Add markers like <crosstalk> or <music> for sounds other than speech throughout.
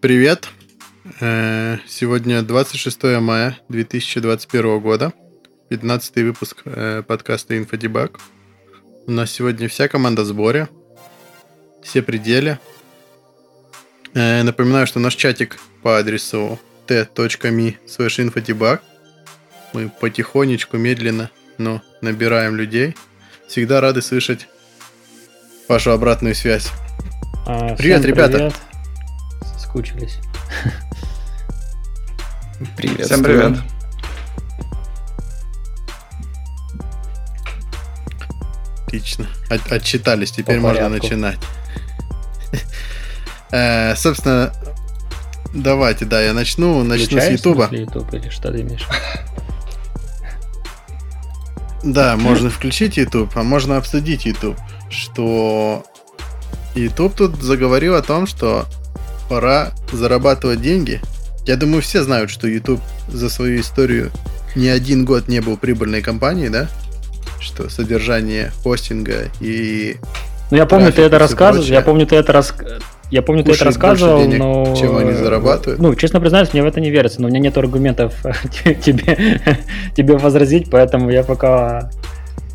Привет. Э, сегодня 26 мая 2021 года. 15 выпуск э, подкаста Infodebug. У нас сегодня вся команда в сборе. Все пределы. Э, напоминаю, что наш чатик по адресу t.me slash infodebug. Мы потихонечку, медленно, но набираем людей. Всегда рады слышать вашу обратную связь. А, Привет, ребята. Привет. Соскучились. <laughs> Привет. Всем привет. Отлично. От- отчитались, теперь По можно порядку. начинать. Э, Собственно, давайте, да, я начну. Начну с Включаешь, Ютуба. YouTube или что ты имеешь? Да, можно включить YouTube, а можно обсудить YouTube. Что YouTube тут заговорил о том, что пора зарабатывать деньги. Я думаю, все знают, что YouTube за свою историю ни один год не был прибыльной компанией, да? Что содержание хостинга и Ну, я помню, ты это рассказывал. Я помню, ты это рас... Я помню, ты это рассказывал, денег, но... чем они зарабатывают. Ну, честно признаюсь, мне в это не верится, но у меня нет аргументов <laughs> тебе, тебе возразить, поэтому я пока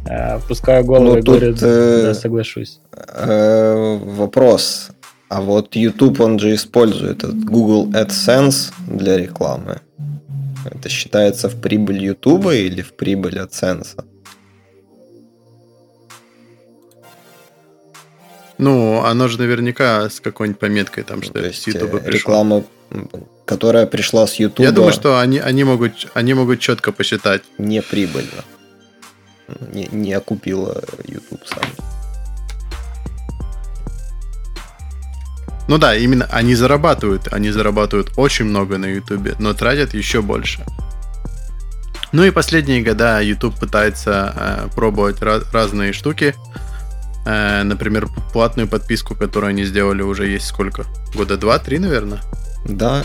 э, пускаю голову Ну, и говорю, тут, э, да, соглашусь. Э, Вопрос. А вот YouTube, он же использует этот Google AdSense для рекламы. Это считается в прибыль YouTube или в прибыль AdSense? Ну, оно же наверняка с какой-нибудь пометкой там, что То это есть с YouTube э, пришло. реклама, которая пришла с YouTube, Я думаю, что они, они, могут, они могут четко посчитать. не прибыльно. Не, не окупила YouTube сам. Ну да, именно они зарабатывают. Они зарабатывают очень много на YouTube, но тратят еще больше. Ну и последние года YouTube пытается э, пробовать ra- разные штуки. Э, например, платную подписку, которую они сделали уже есть сколько? Года два-три, наверное. Да,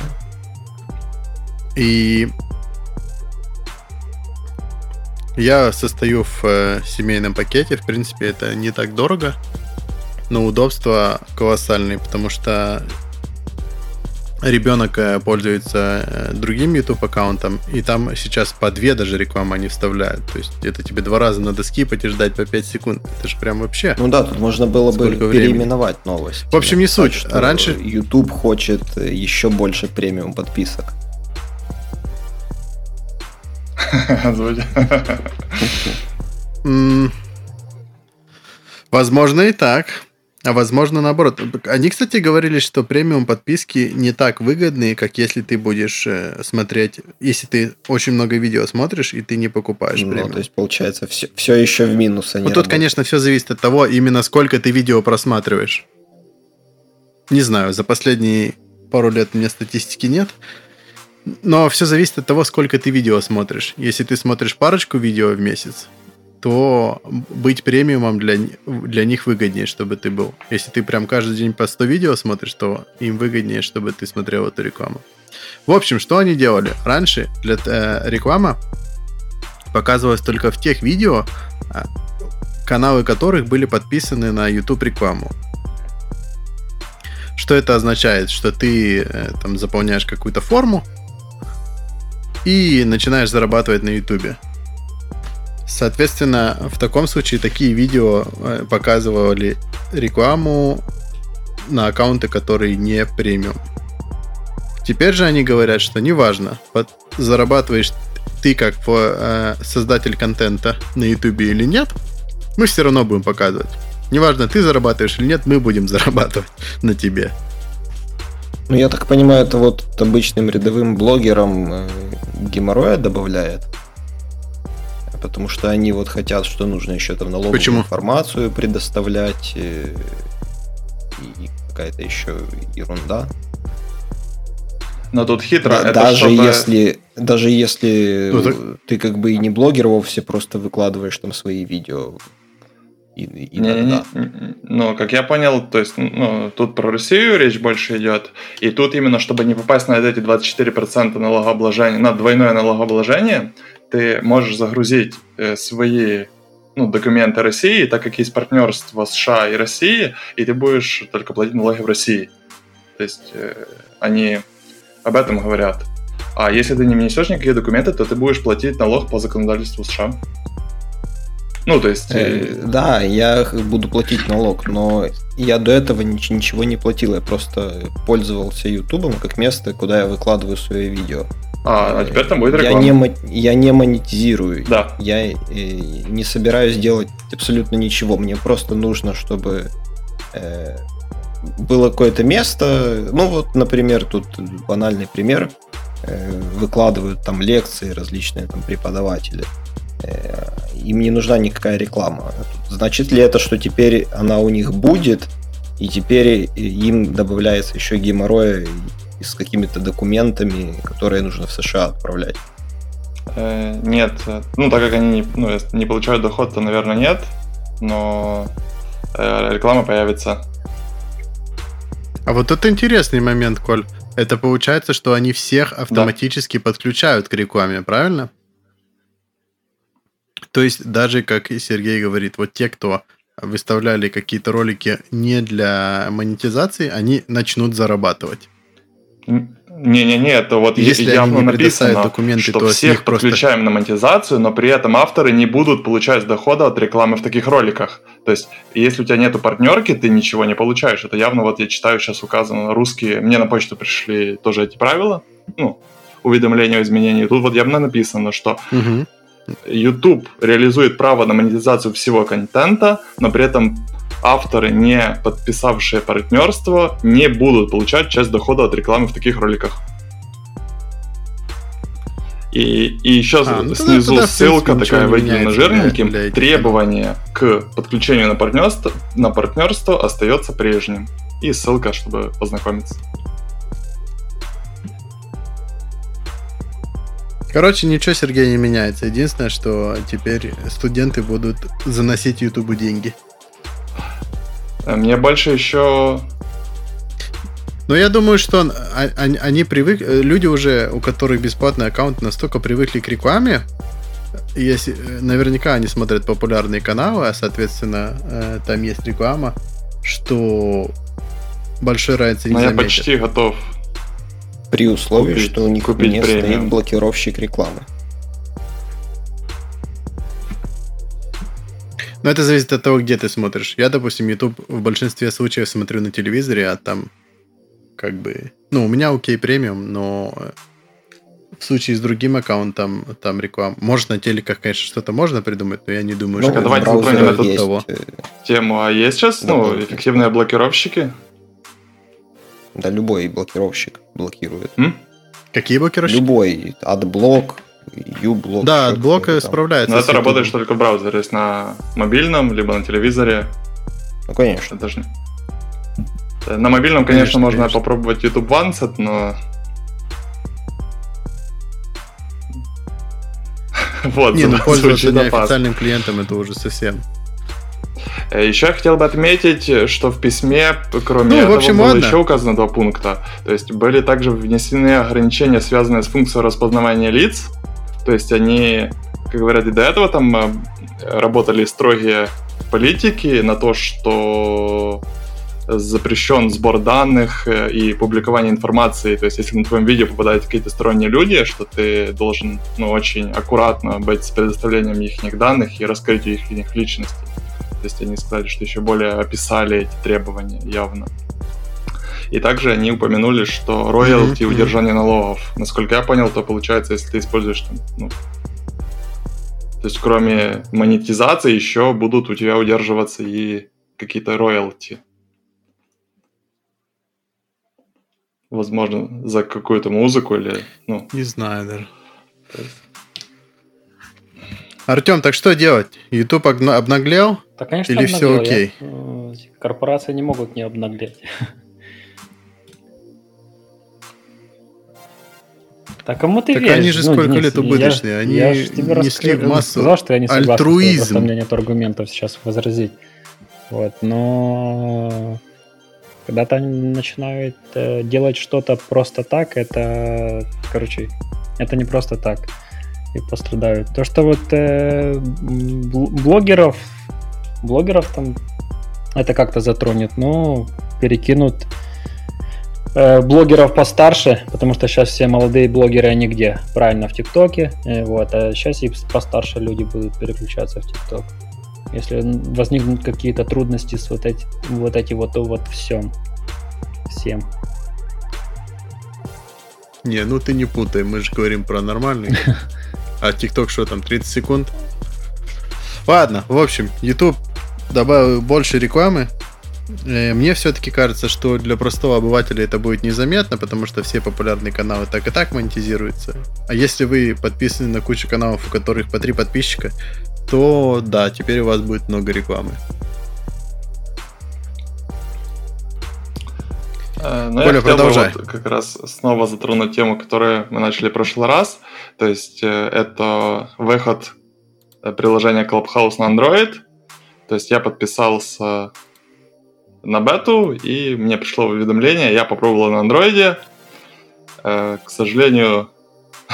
И я состою в э, семейном пакете. В принципе, это не так дорого. Но удобства колоссальные, потому что ребенок э, пользуется э, другим YouTube аккаунтом, и там сейчас по две даже рекламы они вставляют. То есть это тебе два раза надо скипать и ждать по 5 секунд. Это же прям вообще. Ну да, тут можно было бы Сколько времени? переименовать новость. В общем, не суть. что Раньше- YouTube хочет э, еще больше премиум подписок. Возможно и так. А возможно наоборот. Они, кстати, говорили, что премиум подписки не так выгодные, как если ты будешь э, смотреть, если ты очень много видео смотришь и ты не покупаешь Ну, премиум. то есть, получается, все, все еще в минус они Ну, тут, работают. конечно, все зависит от того, именно сколько ты видео просматриваешь. Не знаю, за последние пару лет у меня статистики нет. Но все зависит от того, сколько ты видео смотришь. Если ты смотришь парочку видео в месяц, то быть премиумом для, для них выгоднее, чтобы ты был. Если ты прям каждый день по 100 видео смотришь, то им выгоднее, чтобы ты смотрел эту рекламу. В общем, что они делали? Раньше для, э, реклама показывалась только в тех видео, а, каналы которых были подписаны на YouTube рекламу. Что это означает? Что ты э, там заполняешь какую-то форму и начинаешь зарабатывать на YouTube. Соответственно, в таком случае такие видео э, показывали рекламу на аккаунты, которые не премиум. Теперь же они говорят, что неважно, под- зарабатываешь ты как э, создатель контента на YouTube или нет, мы все равно будем показывать. Неважно, ты зарабатываешь или нет, мы будем <laughs> зарабатывать на тебе. Ну, я так понимаю, это вот обычным рядовым блогерам э, геморроя добавляет. Потому что они вот хотят, что нужно еще там налоговую Почему? информацию предоставлять э, и какая-то еще ерунда. Но тут хитро. Да- это даже если даже если Ну, так- ты как бы и не блогер вовсе, просто выкладываешь там свои видео. И, и Не- не- Ну, как я понял, то есть, ну, тут про Россию речь больше идет. И тут именно, чтобы не попасть на эти 24% налогообложения, на двойное налогообложение, ты можешь загрузить э, свои ну, документы России, так как есть партнерство США и России, и ты будешь только платить налоги в России. То есть э, они об этом говорят. А если ты не внесешь никакие документы, то ты будешь платить налог по законодательству США. Ну, то есть... Э, да, я буду платить налог, но я до этого ничего не платил. Я просто пользовался Ютубом как место, куда я выкладываю свои видео. А, а теперь там будет реклама. Я не, я не монетизирую. Да. Я э, не собираюсь делать абсолютно ничего. Мне просто нужно, чтобы э, было какое-то место. Ну, вот, например, тут банальный пример. Э, выкладывают там лекции различные там преподаватели. Э, им не нужна никакая реклама. Значит ли это, что теперь она у них будет, и теперь им добавляется еще геморроя с какими-то документами, которые нужно в США отправлять? Э, нет. Ну, так как они ну, не получают доход, то, наверное, нет. Но э, реклама появится. А вот это интересный момент, Коль. Это получается, что они всех автоматически да. подключают к рекламе, правильно? То есть даже, как Сергей говорит, вот те, кто выставляли какие-то ролики не для монетизации, они начнут зарабатывать. Не-не-не, это вот Если явно написано, документы, что то всех подключаем просто... на монетизацию, но при этом авторы не будут получать дохода от рекламы в таких роликах. То есть, если у тебя нету партнерки, ты ничего не получаешь. Это явно, вот я читаю, сейчас указано русские, мне на почту пришли тоже эти правила, ну, уведомления о изменении. Тут вот явно написано, что угу. YouTube реализует право на монетизацию всего контента, но при этом авторы, не подписавшие партнерство, не будут получать часть дохода от рекламы в таких роликах. И, и еще а, ну, снизу тогда, ссылка принципе, такая выделена жирненьким. Для, для Требование к подключению на партнерство, на партнерство остается прежним. И ссылка, чтобы познакомиться. Короче, ничего, Сергей, не меняется. Единственное, что теперь студенты будут заносить Ютубу деньги. Мне больше еще... Но я думаю, что они, они привык, люди уже, у которых бесплатный аккаунт, настолько привыкли к рекламе, если, наверняка они смотрят популярные каналы, а соответственно э, там есть реклама, что большой разницы не Но заметят. я почти готов при условии, купить, что у них купить не премиум. стоит блокировщик рекламы. Но это зависит от того, где ты смотришь. Я, допустим, YouTube в большинстве случаев смотрю на телевизоре, а там как бы... Ну, у меня окей премиум, но в случае с другим аккаунтом там реклама. Может, на телеках, конечно, что-то можно придумать, но я не думаю, ну, что... Давайте затронем эту того. Э, тему. А есть сейчас, да, ну, эффективные блокировщики? Да любой блокировщик блокирует. М? Какие блокировщики? Любой. Адблок, uBlock. Да, адблок справляется. Но это работает только в браузере, то есть на мобильном, либо на телевизоре. Ну, конечно. Даже... На мобильном, конечно, конечно можно конечно. попробовать YouTube Vancet, но... <laughs> вот, Не, ну <laughs> пользоваться неофициальным клиентом это уже совсем. Э, еще я хотел бы отметить, что в письме, кроме ну, этого, общем, было ладно. еще указано два пункта. То есть были также внесены ограничения, связанные с функцией распознавания лиц. То есть они, как говорят, и до этого там э, работали строгие политики на то, что запрещен сбор данных э, и публикование информации. То есть, если на твоем видео попадают какие-то сторонние люди, что ты должен ну, очень аккуратно быть с предоставлением их данных и раскрытию их личности. То есть они сказали, что еще более описали эти требования явно. И также они упомянули, что роялти mm-hmm. удержание налогов. Насколько я понял, то получается, если ты используешь там, ну, то есть кроме монетизации еще будут у тебя удерживаться и какие-то роялти. Возможно, за какую-то музыку или, ну... Не знаю даже. Артем, так что делать? YouTube обнаглел? Да, конечно, Или обнаглел. все окей? Я, корпорации не могут не обнаглеть. <laughs> Так кому ты так веришь? они же ну, сколько Денис, лет убыточные, они я тебе несли расскажу, массу сказал, что я не согласен, альтруизм. Просто у меня нет аргументов сейчас возразить. Вот, но когда-то они начинают э, делать что-то просто так, это, короче, это не просто так и пострадают. То, что вот э, блогеров, блогеров там это как-то затронет, но перекинут э, блогеров постарше, потому что сейчас все молодые блогеры, они где? Правильно, в ТикТоке. Э, вот, а сейчас и постарше люди будут переключаться в ТикТок. Если возникнут какие-то трудности с вот эти вот, эти вот, вот всем. Всем. Не, ну ты не путай, мы же говорим про нормальный. <laughs> А ТикТок что там, 30 секунд? Ладно, в общем, YouTube добавил больше рекламы. Э, мне все-таки кажется, что для простого обывателя это будет незаметно, потому что все популярные каналы так и так монетизируются. А если вы подписаны на кучу каналов, у которых по три подписчика, то да, теперь у вас будет много рекламы. Но Коля, я хотел продолжай. бы вот как раз снова затронуть тему, которую мы начали в прошлый раз. То есть э, это выход э, приложения Clubhouse на Android. То есть я подписался на бету, и мне пришло уведомление, я попробовал на андроиде. К сожалению,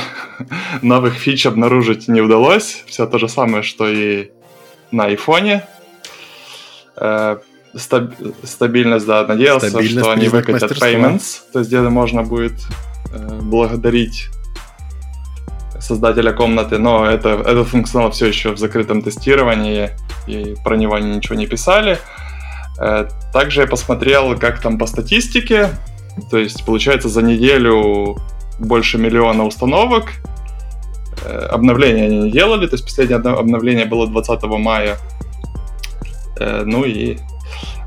<laughs> новых фич обнаружить не удалось. Все то же самое, что и на айфоне стаб, стабильность, да, надеялся, стабильность что они выкатят payments, то есть где можно будет э, благодарить создателя комнаты, но это, этот функционал все еще в закрытом тестировании, и про него они ничего не писали. Э, также я посмотрел, как там по статистике, то есть, получается, за неделю больше миллиона установок, э, обновления они не делали, то есть последнее обновление было 20 мая, э, ну и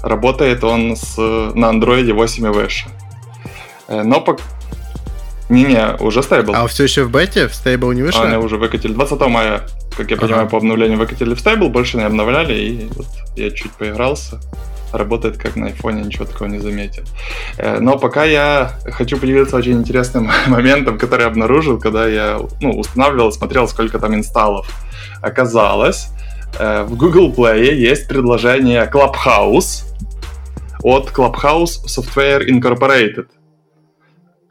Работает он с, на Android 8 и выше. Э, но по... Не-не, уже стейбл. А все еще в бете? В стейбл не вышел? Они уже выкатили. 20 мая, как я ага. понимаю, по обновлению выкатили в стейбл, больше не обновляли, и вот я чуть поигрался. Работает как на айфоне, ничего такого не заметил. Э, но пока я хочу поделиться очень интересным <laughs> моментом, который я обнаружил, когда я ну, устанавливал, смотрел, сколько там инсталлов. Оказалось, в Google Play есть предложение Clubhouse, от Clubhouse Software Incorporated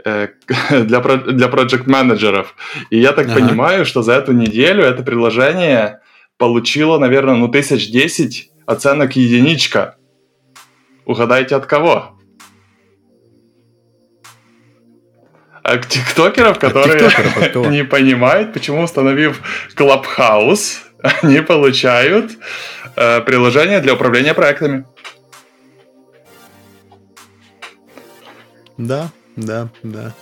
э, <laughs> для, для project менеджеров. И я так ага. понимаю, что за эту неделю это приложение получило, наверное, ну, тысяч десять оценок единичка. Угадайте от кого? От тиктокеров, которые тиктокеров, <laughs> не понимают, почему, установив Clubhouse, они получают э, приложение для управления проектами. Да, да, да.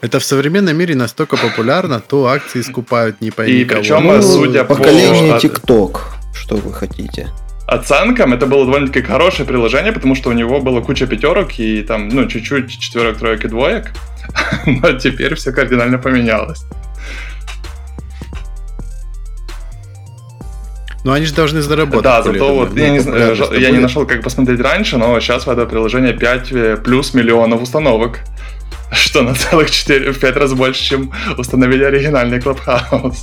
Это в современном мире настолько популярно, то акции скупают не пойми И причем, ну, судя поколение по... ТикТок, что вы хотите. Оценкам это было довольно-таки хорошее приложение, потому что у него было куча пятерок и там, ну, чуть-чуть четверок, троек и двоек. <laughs> Но теперь все кардинально поменялось. Но они же должны заработать. Да, зато вот я, не, я не нашел, как посмотреть раньше, но сейчас в это приложение 5 э, плюс миллионов установок. <laughs> Что на целых 4, в 5 раз больше, чем установили оригинальный Clubhouse.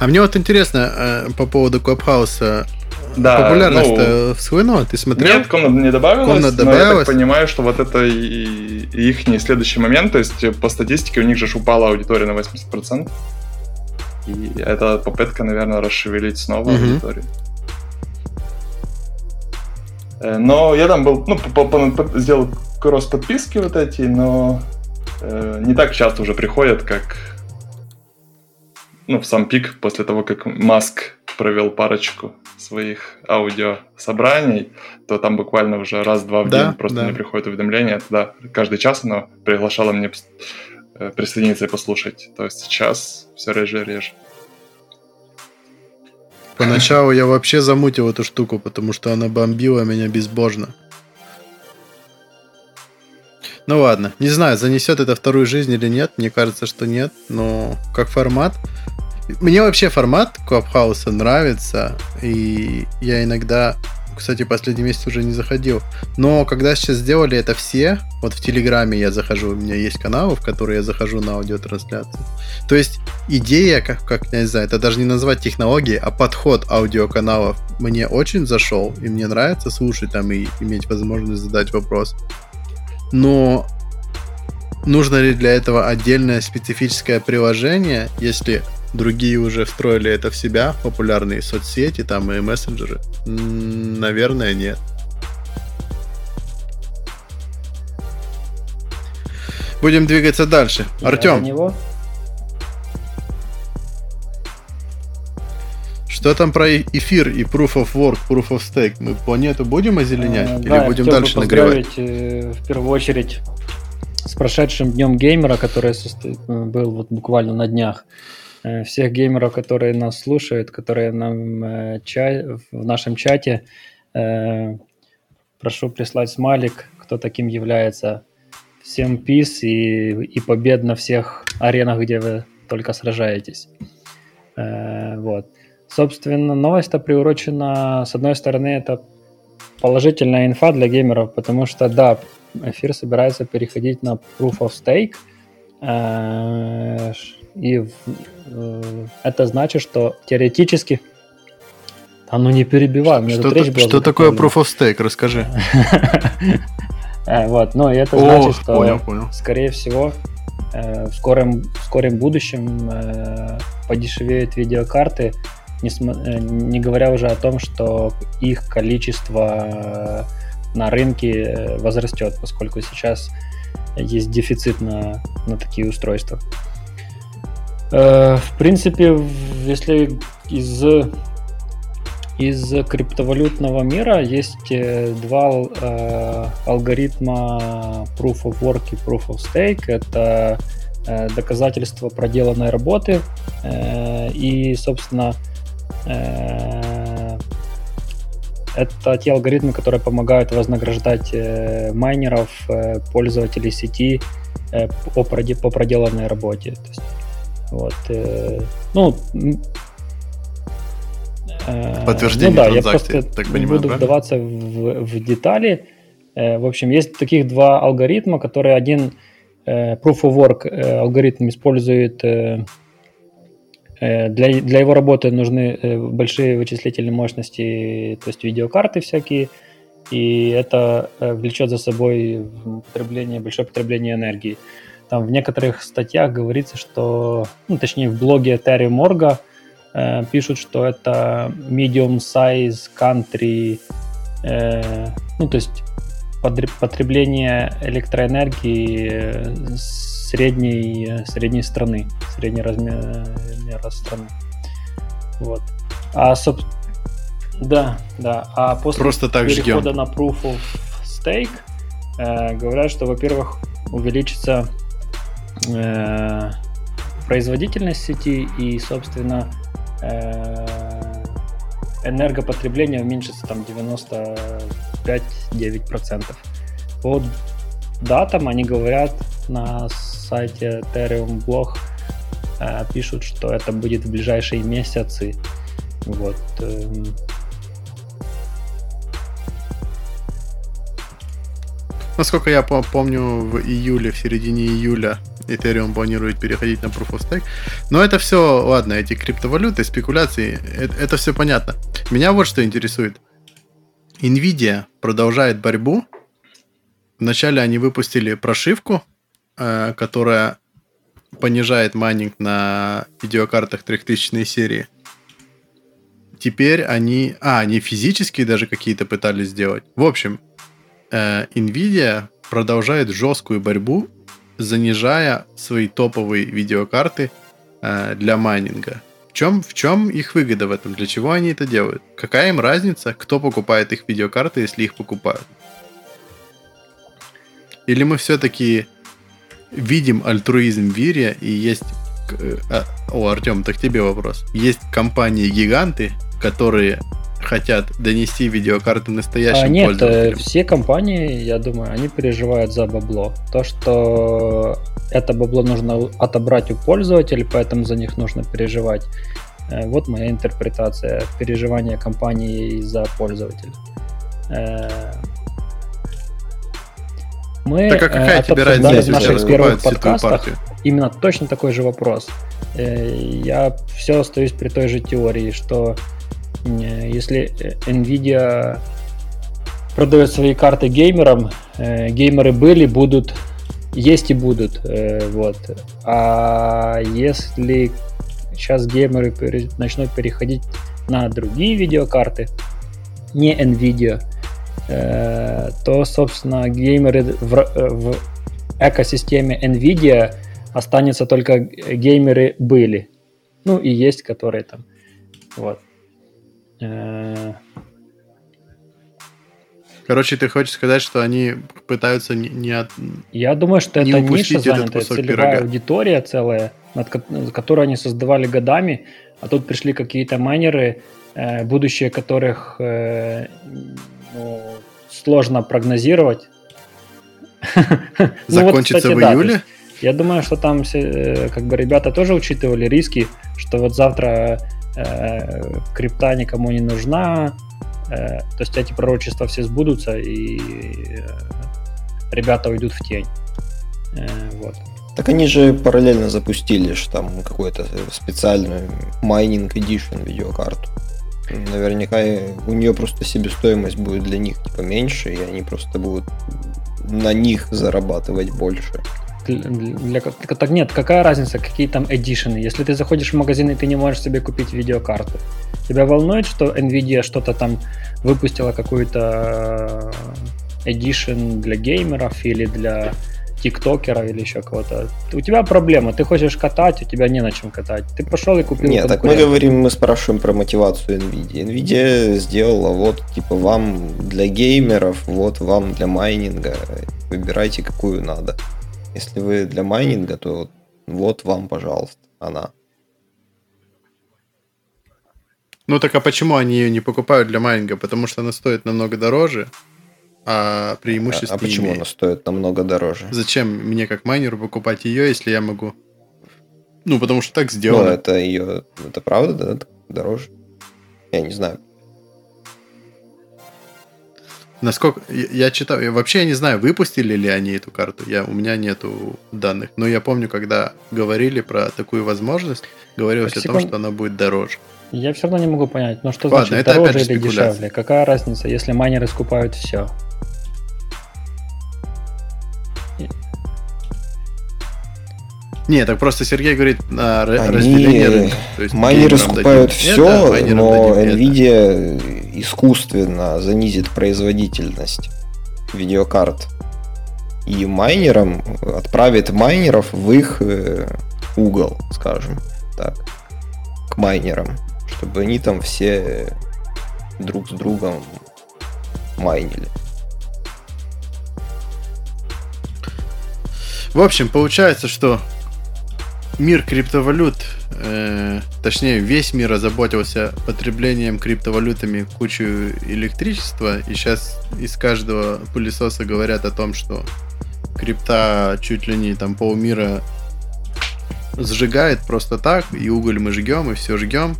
А мне вот интересно э, по поводу Clubhouse. Да, Популярность ну, схлынула, ты смотрел? Нет, комната не добавилась, комната добавилась. но я так понимаю, что вот это и, и их не следующий момент, то есть по статистике у них же упала аудитория на 80%. И это попытка, наверное, расшевелить снова mm-hmm. аудиторию. Э, но я там был, ну, по, по, по, сделал кросс подписки вот эти, но э, не так часто уже приходят, как ну, в сам пик после того, как Маск провел парочку своих аудио собраний, то там буквально уже раз-два в да, день просто да. мне приходит уведомление. Да, каждый час оно приглашало мне присоединиться и послушать. То есть сейчас все реже и реже. Поначалу я вообще замутил эту штуку, потому что она бомбила меня безбожно. Ну ладно, не знаю, занесет это вторую жизнь или нет. Мне кажется, что нет, но как формат. Мне вообще формат Клабхауса нравится, и я иногда кстати, последний месяц уже не заходил. Но когда сейчас сделали это все, вот в Телеграме я захожу, у меня есть каналы, в которые я захожу на аудиотрансляцию. То есть идея, как, как я не знаю, это даже не назвать технологией, а подход аудиоканалов мне очень зашел, и мне нравится слушать там и иметь возможность задать вопрос. Но нужно ли для этого отдельное специфическое приложение, если Другие уже встроили это в себя, популярные соцсети там и мессенджеры. Наверное, нет. Будем двигаться дальше. Я Артем. Что там про эфир и Proof of Work, Proof of Stake? Мы планету будем озеленять? А, или да, будем дальше нагревать? Э, в первую очередь с прошедшим днем геймера, который состо... Э, был вот буквально на днях. Э, Всех геймеров, которые нас слушают, которые нам э, ча- в нашем чате, э, прошу прислать смайлик, кто таким является. Всем пис и, и побед на всех аренах, где вы только сражаетесь. Вот. Собственно, новость-то приурочена, с одной стороны, это положительная инфа для геймеров, потому что, да, эфир собирается переходить на Proof of Stake, и э, это значит, что теоретически... А ну не перебивай, меня Что, речь была что такое. Proof of Stake? Расскажи. <laughs> Э, Вот, ну и это значит, что скорее всего, э, в скором, в скором будущем э, подешевеют видеокарты, несма- э, не говоря уже о том, что их количество на рынке возрастет, поскольку сейчас есть дефицит на, на такие устройства. Э, В принципе, если из из криптовалютного мира есть э, два э, алгоритма Proof of Work и Proof of Stake. Это доказательство проделанной работы и, собственно, это те алгоритмы, которые помогают вознаграждать майнеров, пользователей сети по, по проделанной работе. То есть, вот, э, ну, э, Подтверждение ну да, я транзакции, просто так понимаю, буду правильно? вдаваться в, в детали. Э, В общем, есть таких два алгоритма, которые один э, Proof of Work э, алгоритм использует э, э, для, для его работы нужны э, большие вычислительные мощности, то есть видеокарты всякие, и это э, влечет за собой потребление, большое потребление энергии. Там в некоторых статьях говорится, что, ну, точнее, в блоге Ethereum Org э, пишут, что это medium size country, э, ну, то есть потребление электроэнергии э, средней, средней страны, средней размера страны. Вот. А, соб- да, да. А после Просто так перехода ждем. на Proof of Stake э, говорят, что, во-первых, увеличится э, производительность сети и, собственно, э, энергопотребление уменьшится там 95-9%. По датам они говорят на сайте Ethereum Blog, э, пишут, что это будет в ближайшие месяцы. Вот. эм, Насколько я по- помню, в июле, в середине июля Ethereum планирует переходить на Proof of Stake. Но это все, ладно, эти криптовалюты, спекуляции, это, это все понятно. Меня вот что интересует. Nvidia продолжает борьбу. Вначале они выпустили прошивку, э, которая понижает майнинг на видеокартах 3000 серии. Теперь они... А, они физические даже какие-то пытались сделать. В общем, э, Nvidia продолжает жесткую борьбу, занижая свои топовые видеокарты э, для майнинга. В чем, в чем их выгода в этом? Для чего они это делают? Какая им разница, кто покупает их видеокарты, если их покупают? Или мы все-таки видим альтруизм в мире и есть... э, а, О, Артем, так тебе вопрос. Есть компании-гиганты, которые хотят донести видеокарты настоящим А, нет, э, пользователям. все компании, я думаю, они переживают за бабло. То, что это бабло нужно отобрать у пользователей, поэтому за них нужно переживать. Э, Вот моя интерпретация переживания компании за пользователя. Э, Мы Так а какая тебе разница, в наших первых подкастах именно точно такой же вопрос. Я все остаюсь при той же теории, что если э, Nvidia продает свои карты геймерам, э, геймеры были, будут, есть и будут. э, Вот. А если сейчас геймеры начнут переходить на другие видеокарты, не Nvidia, э, то, собственно, геймеры в, э, в экосистеме NVIDIA останется только геймеры были. Ну и есть, которые там. Вот. Э, Короче, ты хочешь сказать, что они пытаются не, не от... Я думаю, что Не это ниша занятая, целевая пирога. аудитория целая, над ко- которую они создавали годами, а тут пришли какие-то майнеры, э, будущее которых э, ну, сложно прогнозировать. <laughs> Ну вот, Закончится кстати, в да, июле? есть Я думаю, что там все, э, как бы ребята тоже учитывали риски, что вот завтра э, крипта никому не нужна, э, то есть эти пророчества все сбудутся и э, ребята уйдут в тень. Э, вот. Так они же параллельно запустили ж там какой-то специальную майнинг edition видеокарту. Наверняка у нее просто себестоимость будет для них типа меньше, и они просто будут на них зарабатывать больше. Для, для- так, нет, какая разница, какие там эдишены? Если ты заходишь в магазин и ты не можешь себе купить видеокарту, тебя волнует, что Nvidia что-то там выпустила какую-то эдишн для геймеров или для тиктокеров или еще кого-то. У тебя проблема, ты хочешь катать, у тебя не на чем катать. Ты пошел и купил Нет, так мы говорим, мы спрашиваем про мотивацию NVIDIA. NVIDIA сделала вот, типа, вам для геймеров, вот вам для майнинга. Выбирайте, какую надо. Если вы для майнинга, то вот вам, пожалуйста, она. Ну так а почему они ее не покупают для майнинга? Потому что она стоит намного дороже, а А, преимуществ а не почему имеет. она стоит намного дороже? Зачем мне как майнеру покупать ее, если я могу? Ну, потому что так Ну, сделано. это ее... Это правда, да? Дороже? Я не знаю. Насколько я, я читал, я, вообще я не знаю, выпустили ли они эту карту. Я у меня нету данных, но я помню, когда говорили про такую возможность, говорилось Так, о том, что она будет дороже. Я все равно не могу понять, ну что Ладно, значит это опять дороже же или дешевле? Какая разница, если майнеры скупают все? Не, так просто Сергей говорит на Они- разделение рынка. То есть Майнеры скупают все, это, а но дадим это. Искусственно занизит производительность видеокарт. И майнерам отправит майнеров в их э, угол, скажем так, к майнерам, чтобы они там все друг с другом майнили. В общем, получается, что мир криптовалют, э, точнее, весь мир озаботился потреблением криптовалютами кучу электричества, и сейчас из каждого пылесоса говорят о том, что крипта чуть ли не там полмира сжигает просто так, и уголь мы жгем, и все жгем.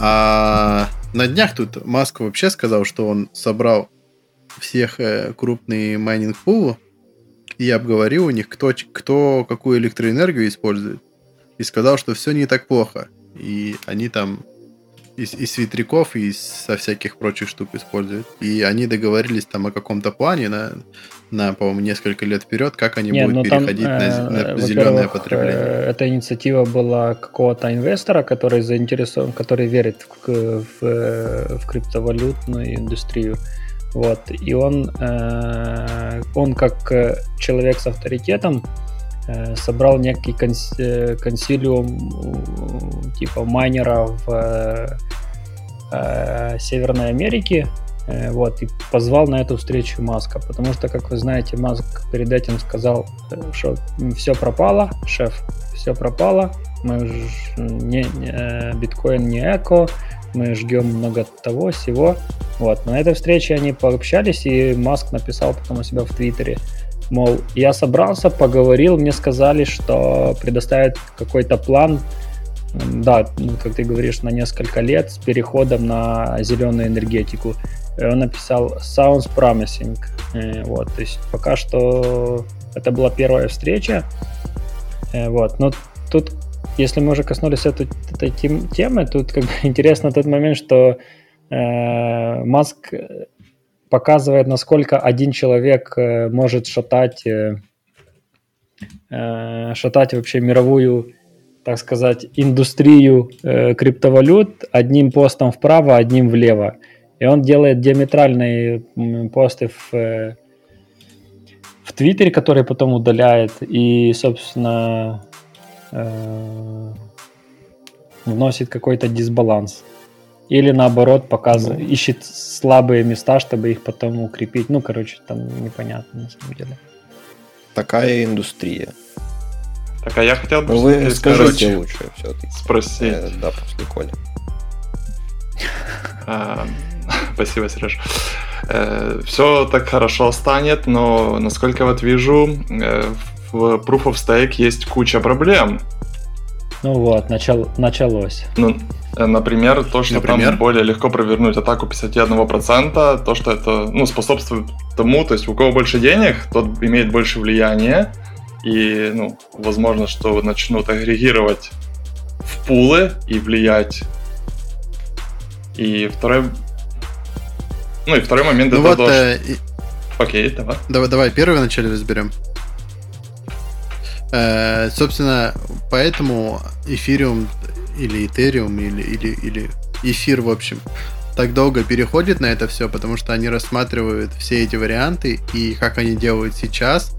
А на днях тут Маск вообще сказал, что он собрал всех э, крупные майнинг пулы и обговорил у них, кто, кто какую электроэнергию использует. И сказал, что все не так плохо. И они там из, из ветряков и со всяких прочих штук используют. И они договорились там о каком-то плане на, на по-моему, несколько лет вперед, как они Не, будут ну там, переходить на, зе- э, на зеленое во-первых, потребление. э, Эта инициатива была какого-то инвестора, который заинтересован, который верит в, в, э, в криптовалютную индустрию. Вот. И он, э, он как э, человек с авторитетом э, собрал некий э, консилиум э, типа майнеров э, э, Северной Америки, Э, Вот, и позвал на эту встречу Маска, потому что, как вы знаете, Маск перед этим сказал, э, что все пропало, шеф, все пропало, мы ж- не, не, э, биткоин не эко, мы жгем много того, всего. Вот, на этой встрече они пообщались, и Маск написал потом у себя в Твиттере, мол, я собрался, поговорил, мне сказали, что предоставят какой-то план, да, ну, как ты говоришь, на несколько лет с переходом на зеленую энергетику. И Он написал sounds promising. Э, Вот, то есть пока что это была первая встреча. Э, Вот, но тут, если мы уже коснулись этой, этой тем- темы, тут как бы <laughs> интересно тот момент, что э, Маск показывает, насколько один человек э, может шатать, э, э, шатать вообще мировую, так сказать, индустрию криптовалют одним постом вправо, одним влево. И он делает диаметральные посты в, в Твиттере, который потом удаляет и, собственно, вносит какой-то дисбаланс. Или наоборот показывает, ну. ищет слабые места, чтобы их потом укрепить. Ну, короче, там непонятно на самом деле. Такая индустрия. Так, а я хотел бы... Ну, вы скажите лучше все-таки. Спросить. Э, да, после Коли. <laughs> А, <laughs> спасибо, Сереж. Э, Все так хорошо станет, но, насколько вот вижу, э, в Proof of Stake есть куча проблем. Ну вот, начал, началось. Ну, э, например, то, что например? там более легко провернуть атаку 51%, то, что это ну, способствует тому, то есть у кого больше денег, тот имеет больше влияния, и, ну, возможно, что начнут агрегировать в пулы и влиять. И второй... Ну и второй момент ну это вот, то, э, Окей, давай. Давай, давай, первый вначале разберем. Э, собственно, поэтому эфириум или этериум или, или, или эфир, в общем, так долго переходит на это все, потому что они рассматривают все эти варианты и как они делают сейчас,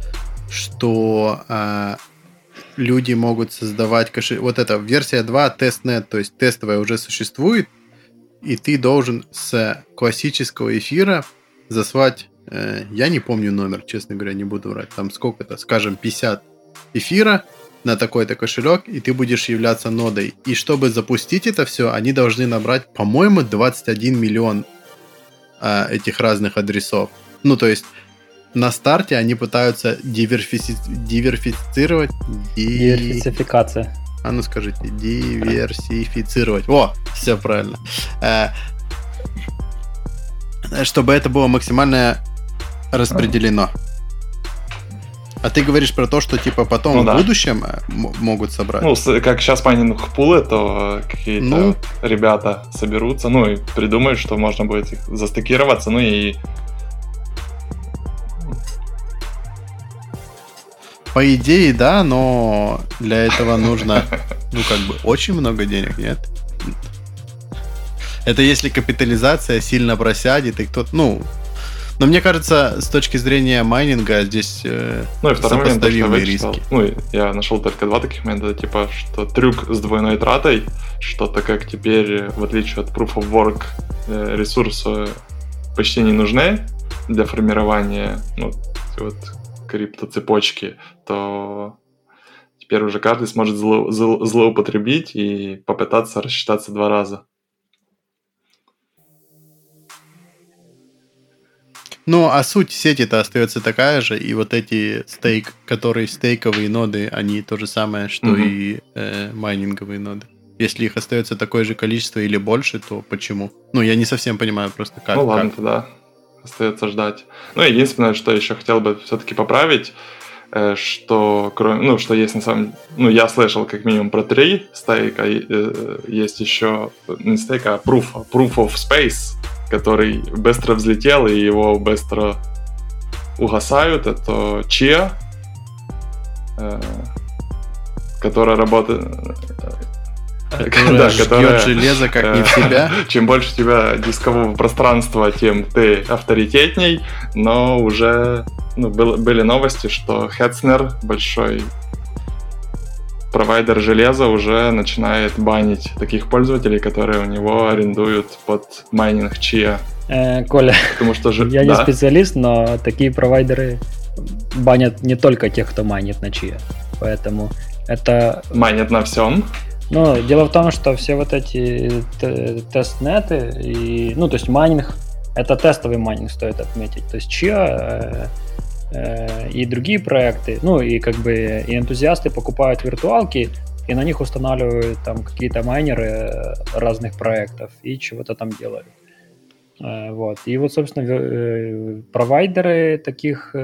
что э, люди могут создавать кошелек. Вот эта версия 2 тестнет, то есть тестовая уже существует, и ты должен с классического эфира заслать, э, я не помню номер, честно говоря, не буду врать, там сколько-то, скажем, 50 эфира на такой-то кошелек, и ты будешь являться нодой. И чтобы запустить это все, они должны набрать, по-моему, 21 миллион э, этих разных адресов. Ну, то есть на старте они пытаются диверфици... диверфицировать... Ди... Диверсификация. А ну скажите, диверсифицировать. О, все правильно. Э, чтобы это было максимально распределено. А ты говоришь про то, что типа потом ну, в да. будущем э, могут собрать? Ну, как сейчас майнинг пулы, то какие-то ну, ребята соберутся, ну и придумают, что можно будет застыкироваться, ну и По идее, да, но для этого нужно, ну, как бы, очень много денег, нет? Это если капитализация сильно просядет, и кто-то, ну, но мне кажется, с точки зрения майнинга здесь э, ну, и сопоставимые момент, риски. Ну, я нашел только два таких момента, типа, что трюк с двойной тратой, что то как теперь, в отличие от Proof of Work, э, ресурсы почти не нужны для формирования ну, вот, криптоцепочки, то теперь уже каждый сможет зло, зло, злоупотребить и попытаться рассчитаться два раза. Ну, а суть сети-то остается такая же, и вот эти стейк, которые стейковые ноды, они то же самое, что угу. и э, майнинговые ноды. Если их остается такое же количество или больше, то почему? Ну, я не совсем понимаю просто как. Ну ладно, как. тогда остается ждать. Ну, единственное, что еще хотел бы все-таки поправить, э, что кроме, ну, что есть на самом ну, я слышал как минимум про три стейка, э, есть еще не стейк, а proof, proof of space, который быстро взлетел, и его быстро угасают. Это Chia, э, которая работает... <laughs> Которая да, которая, железо как не в себя. <laughs> Чем больше у тебя дискового пространства, тем ты авторитетней, но уже ну, был, были новости, что Хетцнер, большой провайдер железа уже начинает банить таких пользователей, которые у него арендуют под майнинг чья. Э, Коля, Потому что же, я да. не специалист, но такие провайдеры банят не только тех, кто майнит на Chia. Поэтому это... Майнят на всем? Ну, дело в том, что все вот эти тестнеты и, ну, то есть майнинг, это тестовый майнинг, стоит отметить. То есть Chia и другие проекты, ну и как бы и энтузиасты покупают виртуалки и на них устанавливают там какие-то майнеры разных проектов и чего-то там делают. Э, вот. И вот, собственно, э, провайдеры таких,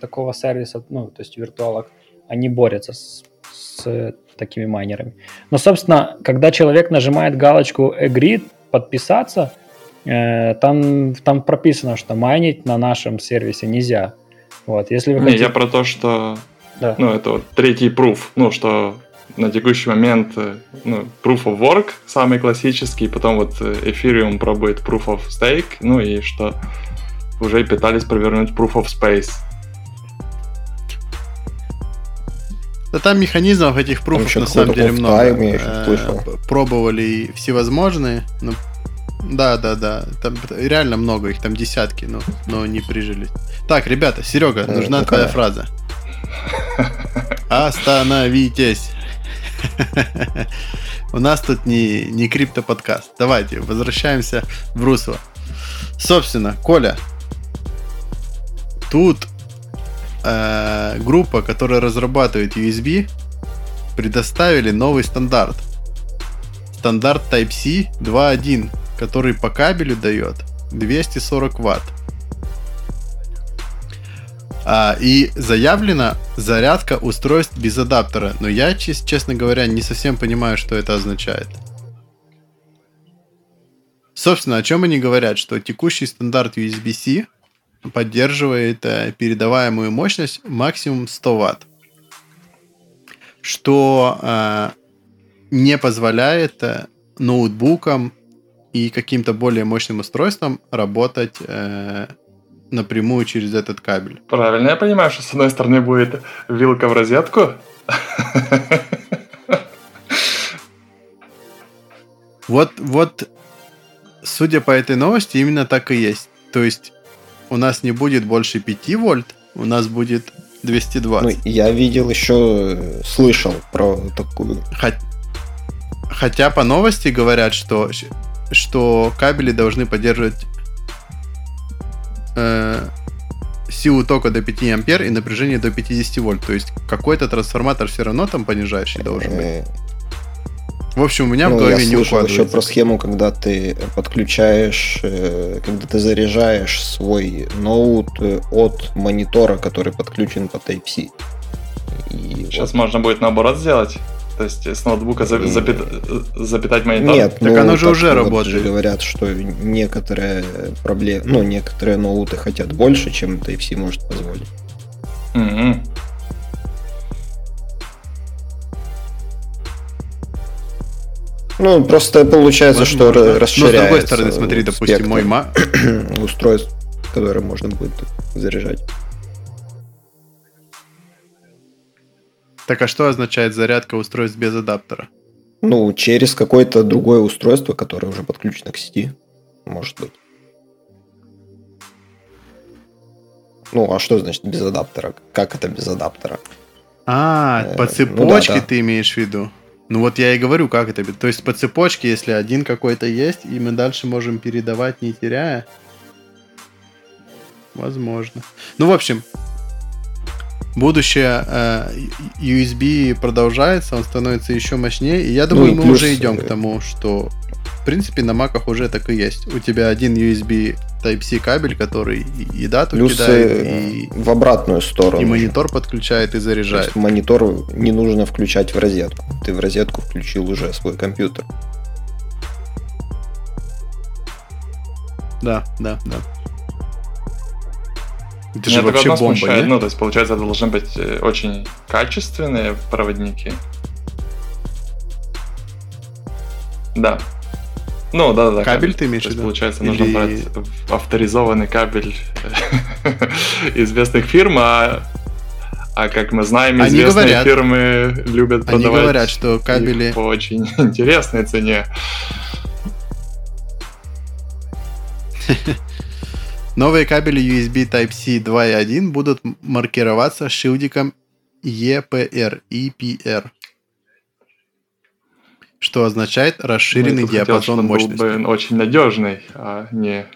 такого сервиса, ну, то есть виртуалок, они борются с, с такими майнерами. Но, собственно, когда человек нажимает галочку Agree, подписаться, там, там прописано, что майнить на нашем сервисе нельзя. Вот, если вы Не, я про то, что... Да. Ну, это вот третий пруф, ну, что на текущий момент э, ну, Proof of Work самый классический, потом вот э, Ethereum пробует Proof of Stake, ну и что уже пытались провернуть Proof of Space. Да там механизмов этих пруфов на самом деле много. Э, пробовали всевозможные, но да, да, да. Там реально много, их там десятки, но, но не прижились. Так, ребята, Серега, э, нужна твоя фраза. Остановитесь. <laughs> У нас тут не, не крипто-подкаст. Давайте, возвращаемся в русло. Собственно, Коля, тут э, группа, которая разрабатывает USB, предоставили новый стандарт. Стандарт Type-C 2.1, который по кабелю дает 240 ватт. А, и заявлена зарядка устройств без адаптера. Но я, честно говоря, не совсем понимаю, что это означает. Собственно, о чем они говорят? Что текущий стандарт USB-C поддерживает э, передаваемую мощность максимум 100 Вт. Что э, не позволяет э, ноутбукам и каким-то более мощным устройствам работать э, напрямую через этот кабель. Правильно я понимаю, что с одной стороны будет вилка в розетку? Вот, вот, судя по этой новости, именно так и есть. То есть у нас не будет больше 5 вольт, у нас будет 220. Ну, я видел еще, слышал про такую. Хотя по новости говорят, что, что кабели должны поддерживать э, силу тока до 5 ампер и напряжение до 50 вольт. То есть какой-то трансформатор все равно там понижающий должен быть. Э, в общем, у меня ну, в голове я не укладывается. еще про схему, когда ты подключаешь, э, когда ты заряжаешь свой ноут э, от монитора, который подключен по Type-C. И Сейчас вот. можно будет наоборот сделать. То есть с ноутбука запит... запитать монитор? Нет, так ну, оно же уже вот работает. Же говорят, что некоторые проблемы, ну, некоторые ноуты хотят больше, чем Type-C может позволить. Mm-hmm. Ну, просто получается, Возможно. что расширяется. Но с другой стороны, смотри, допустим, мой ма... <coughs> устройств, которые можно будет заряжать. Так а что означает зарядка устройств без адаптера? Ну, через какое-то другое устройство, которое уже подключено к сети, может быть. Ну, а что значит без адаптера? Как это без адаптера? А, э, по цепочке ну, да, да. ты имеешь в виду? Ну вот я и говорю, как это. То есть по цепочке, если один какой-то есть, и мы дальше можем передавать, не теряя. Возможно. Ну, в общем, будущее э, USB продолжается, он становится еще мощнее. И я думаю, ну, мы уже идем к тому, что в принципе на маках уже так и есть. У тебя один USB Type-C кабель, который и дату Плюс кидает, э, и в обратную сторону. И монитор подключает и заряжает. То есть монитор не нужно включать в розетку. Ты в розетку включил уже свой компьютер. Да, да, да. Это же вообще бомба, смущает. Ну, то есть, получается, это должны быть э, очень качественные проводники. Да. Ну, да, да. Кабель ты имеешь в виду? Получается, Или... нужно брать авторизованный кабель <laughs> известных фирм, а, а как мы знаем, известные говорят, фирмы любят продавать Они говорят, что кабели... по очень <laughs> интересной цене. <laughs> Новые кабели USB Type-C 2.1 будут маркироваться шилдиком EPR, EPR что означает расширенный ну, диапазон хотел, мощности. Был бы очень надежный, а не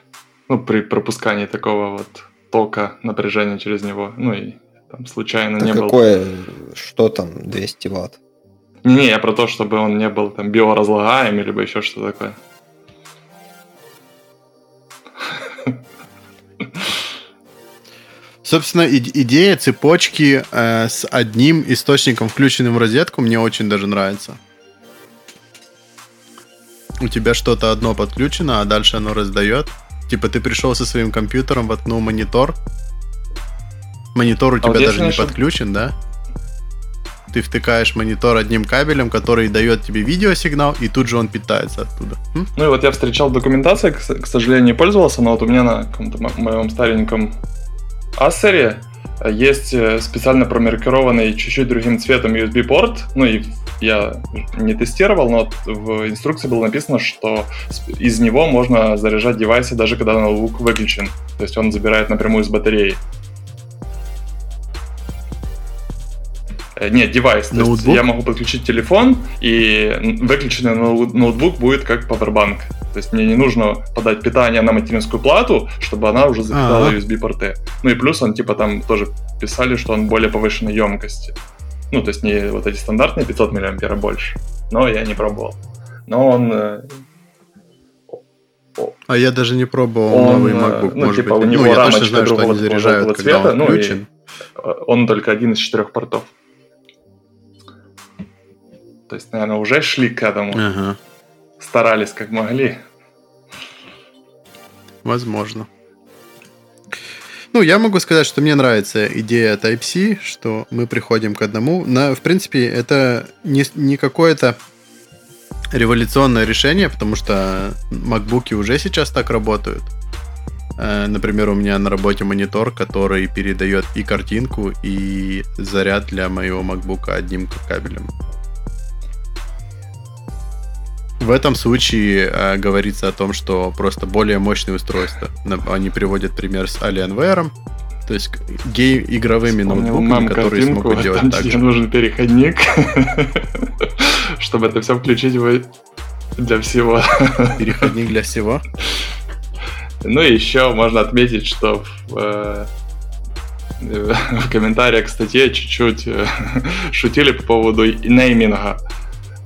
ну, при пропускании такого вот тока напряжения через него. Ну и там случайно да не какое, был... что там, 200 ватт? Не, я про то, чтобы он не был там биоразлагаемый, либо еще что такое. Собственно, идея цепочки э, с одним источником, включенным в розетку, мне очень даже нравится. У тебя что-то одно подключено, а дальше оно раздает. Типа ты пришел со своим компьютером, воткнул монитор. Монитор у а тебя вот даже не нашел... подключен, да? Ты втыкаешь монитор одним кабелем, который дает тебе видеосигнал, и тут же он питается оттуда. М? Ну и вот я встречал документацию, к, к сожалению, не пользовался, но вот у меня на каком-то моем стареньком Ассере есть специально промаркированный чуть-чуть другим цветом USB-порт. Ну и я не тестировал, но в инструкции было написано, что из него можно заряжать девайсы, даже когда ноутбук выключен. То есть он забирает напрямую с батареи. Нет, девайс. Ноутбук? То есть я могу подключить телефон, и выключенный ноутбук будет как powerbank. То есть мне не нужно подать питание на материнскую плату, чтобы она уже запитала ага. USB-порты. Ну и плюс он типа там тоже писали, что он более повышенной емкости. Ну, то есть не вот эти стандартные 500 мАh, а больше. Но я не пробовал. Но он... Э, а я даже не пробовал он, новый э, MacBook. Ну, может типа быть. у него ну, я точно знаю, что они заряжают, цвета, он ну, включен. Он только один из четырех портов. То есть, наверное, уже шли к этому. Ага. Старались как могли. Возможно. Ну, я могу сказать, что мне нравится идея Type-C, что мы приходим к одному. На, в принципе, это не, не какое-то революционное решение, потому что макбуки уже сейчас так работают. Э, например, у меня на работе монитор, который передает и картинку, и заряд для моего макбука одним кабелем. В этом случае э, говорится о том, что просто более мощные устройства. Они приводят пример с Alienware, то есть гей игровыми Вспомнил ноутбуками, которые смогут делать там так же. нужен переходник, <laughs> чтобы это все включить для всего. Переходник для всего? Ну и еще можно отметить, что в, э, <laughs> в комментариях к статье чуть-чуть э, <laughs> шутили по поводу нейминга.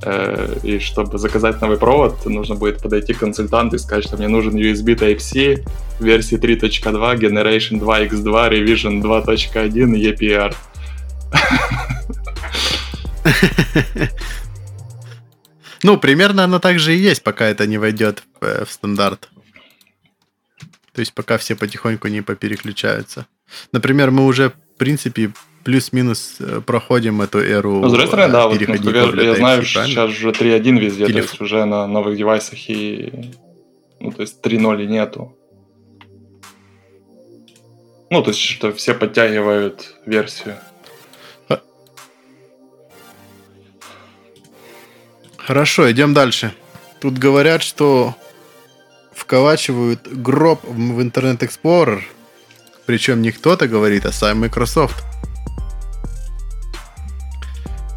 Э, и чтобы заказать новый провод, нужно будет подойти к консультанту и сказать, что мне нужен USB Type-C версии 3.2, Generation 2X2, Revision 2.1 и EPR. <laughs> Ну, примерно оно так же и есть, пока это не войдет э, в стандарт. То есть пока все потихоньку не попереключаются. Например, мы уже, в принципе, плюс-минус э, проходим эту эру. Ну, с другой стороны, да, вот, ну, я, я знаю, что сейчас уже 3.1 везде, Телеф... то есть уже на новых девайсах и... Ну, то есть 3.0 нету. Ну, то есть, что все подтягивают версию. Хорошо, идем дальше. Тут говорят, что вколачивают гроб в Internet Explorer. Причем не кто-то говорит, а сам Microsoft.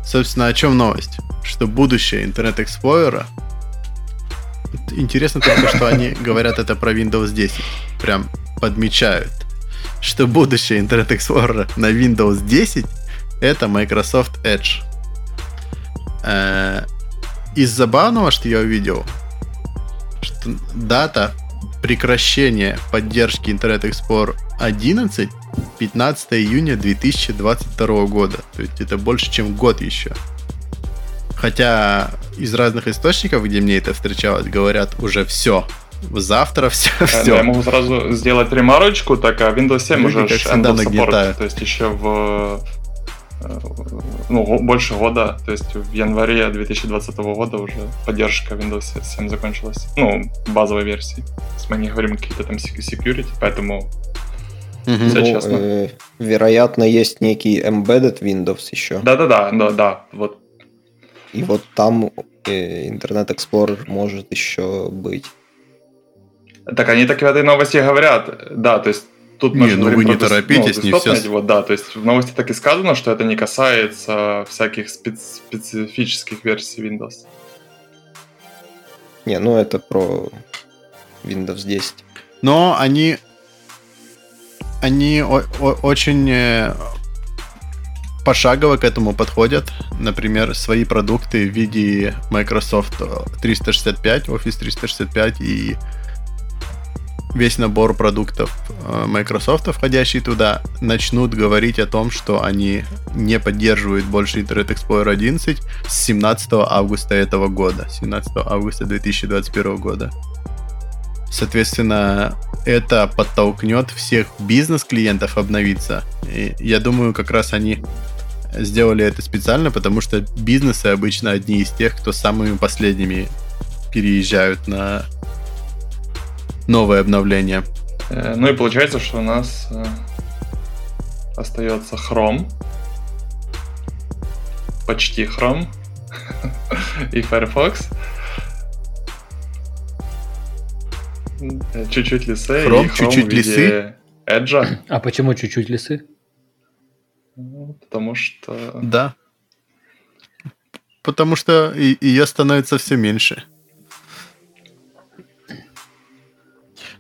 Собственно, о чем новость? Что будущее Internet Explorer... Интересно только, что они говорят это про Windows 10. Прям подмечают, что будущее Internet Explorer на Windows 10 это Microsoft Edge. Э, из забавного, что я увидел, что дата прекращения поддержки Internet Explorer 11 15 июня 2022 года. То есть это больше, чем год еще. Хотя из разных источников, где мне это встречалось, говорят уже все. Завтра <laughs> все, все. Да, я могу сразу сделать ремарочку, так а Windows 7 Люди уже end of support, то есть еще в э, ну, больше года, то есть в январе 2020 года уже поддержка Windows 7 закончилась. Ну, базовой версии. Мы не говорим какие-то там security, поэтому Угу. Все ну, честно. Э, вероятно, есть некий embedded Windows еще. Да-да-да, да, да, вот. И вот там э, Internet Explorer может еще быть. Так они так в этой новости говорят, да, то есть тут не, ну вы не про, торопитесь, ну, не все... Вот, да, то есть в новости так и сказано, что это не касается всяких специ- специфических версий Windows. Не, ну это про Windows 10. Но они они очень э, пошагово к этому подходят. Например, свои продукты в виде Microsoft 365, Office 365 и весь набор продуктов э, Microsoft, входящий туда, начнут говорить о том, что они не поддерживают больше Internet Explorer 11 с 17 августа этого года, 17 августа 2021 года. Соответственно, это подтолкнет всех бизнес-клиентов обновиться. И я думаю, как раз они сделали это специально, потому что бизнесы обычно одни из тех, кто самыми последними переезжают на новое обновление. Э, ну и получается, что у нас э, остается Chrome, почти Chrome <laughs> и Firefox. Чуть-чуть лисы. Chrome, и Chrome чуть-чуть лисы? Edge. А почему чуть-чуть лисы? Ну, Потому что... Да. Потому что и- ее становится все меньше.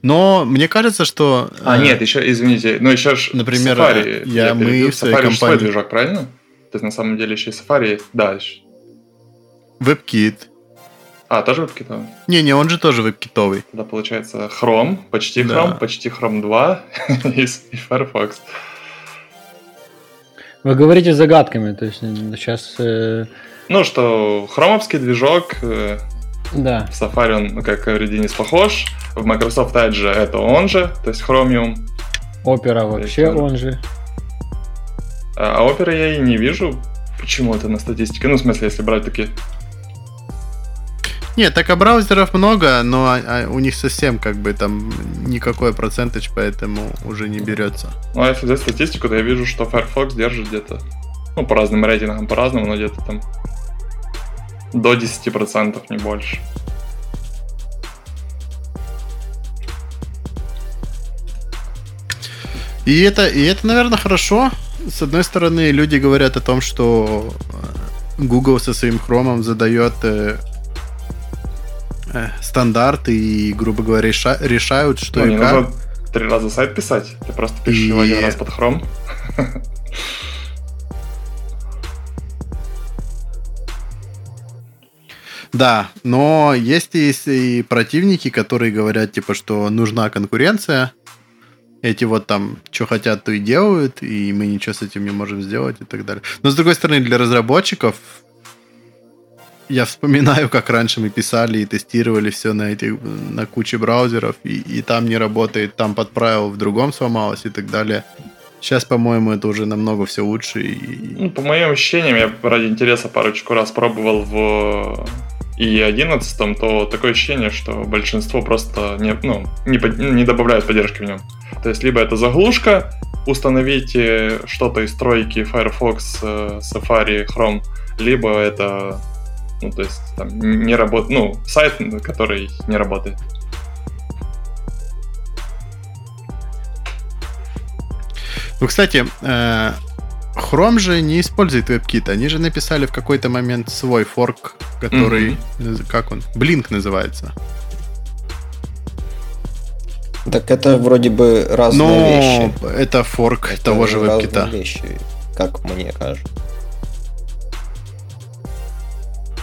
Но мне кажется, что... А, э, нет, еще, извините, ну еще ж Например, Safari, я- мы перебью, в своей Safari же свой компании- движок, правильно? То есть на самом деле еще и Safari, да. еще- WebKit. А, тоже WebKit? Не-не, он же тоже веб-китовый. Да, получается Chrome, почти Да. Chrome, почти Chrome 2 <laughs> и и Firefox. Вы говорите загадками, то есть сейчас... э, Ну, что хромовский движок, э, да. в Safari он, ну, как говорит Денис, похож, в Microsoft Edge это он же, то есть Chromium, Опера вообще есть, он же. а Opera я и не вижу почему-то на статистике, ну, в смысле, если брать такие Нет, так а браузеров много, но а- а у них совсем как бы там никакой процентаж, поэтому уже не берется. Ну, а если взять статистику, то я вижу, что Firefox держит где-то, ну, по разным рейтингам, по-разному, но где-то там до 10%, не больше. И это, и это, наверное, хорошо. С одной стороны, люди говорят о том, что э, Google со своим хромом задает э, э, стандарты и, грубо говоря, реша- решают, что Ну, и не как. нужно три раза сайт писать, ты просто пишешь его И- один раз под Chrome. <laughs> Да, но есть и, и противники, которые говорят, типа, что нужна конкуренция. Эти вот там, что хотят, то и делают, и мы ничего с этим не можем сделать и так далее. Но, с другой стороны, для разработчиков я вспоминаю, как раньше мы писали и тестировали все на, этих, на куче браузеров, и, и там не работает, там подправил, в другом сломалось и так далее. Сейчас, по-моему, это уже намного все лучше. И... Ну, по моим ощущениям, я ради интереса парочку раз пробовал в и11, то такое ощущение, что большинство просто не, ну, не, под- не добавляют поддержки в нем. То есть, либо это заглушка, установите что-то из тройки Firefox, э, Safari, Chrome, либо это, ну, то есть, там, не работает, ну, сайт, который не работает. Ну, кстати, э, Chrome же не использует WebKit. Они же написали в какой-то момент свой форк, который... наз- Как он? Blink называется. Так это вроде бы разные Но вещи. это форк Это того же разные WebKit. вещи, как мне кажется.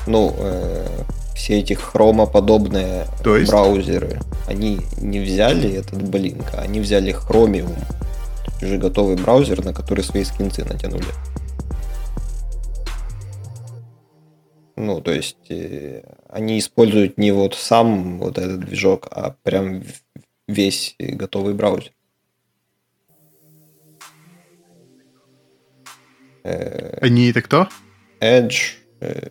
Ну, э, все эти хромоподобные То есть? браузеры, они не взяли этот а они взяли Chromium, уже готовый браузер, на который свои скинцы натянули. Ну, то есть э, они используют не вот сам вот этот движок, а прям весь готовый браузер. Э, Они это кто? Edge, э,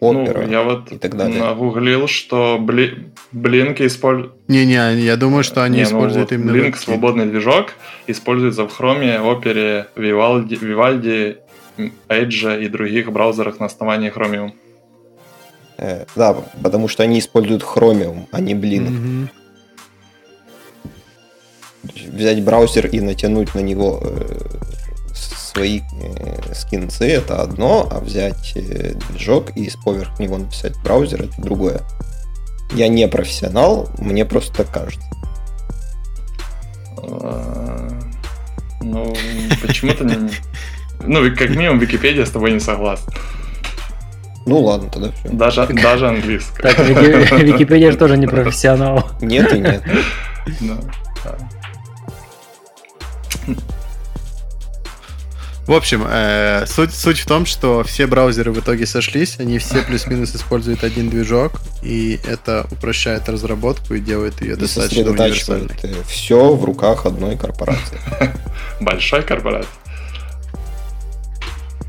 Opera ну, я вот и так далее. нагуглил, что бли... Blink использует... Не-не, я думаю, что они Не, ну используют вот именно Blink свободный движок используется в Chrome, Opera, Vivaldi, Vivaldi, Edge и других браузерах на основании Chromium. Э, да, потому что они используют Chromium, а не Blink. То есть Взять браузер и натянуть на него э, свои э, скинцы это одно, а взять э, движок и поверх него написать браузер это другое. Я не профессионал, мне просто так кажется. А, Ну, почему-то... не- Ну, как минимум Википедия с тобой не согласна. Ну ладно, тогда все. Даже, даже английская. Так, Вики- Википедия же тоже не профессионал. Нет и нет. В общем, э, суть, суть в том, что все браузеры в итоге сошлись, они все плюс-минус используют один движок, и это упрощает разработку и делает ее И достаточно универсальной. сосредотачивает все в руках одной корпорации. <laughs> Большой корпорация.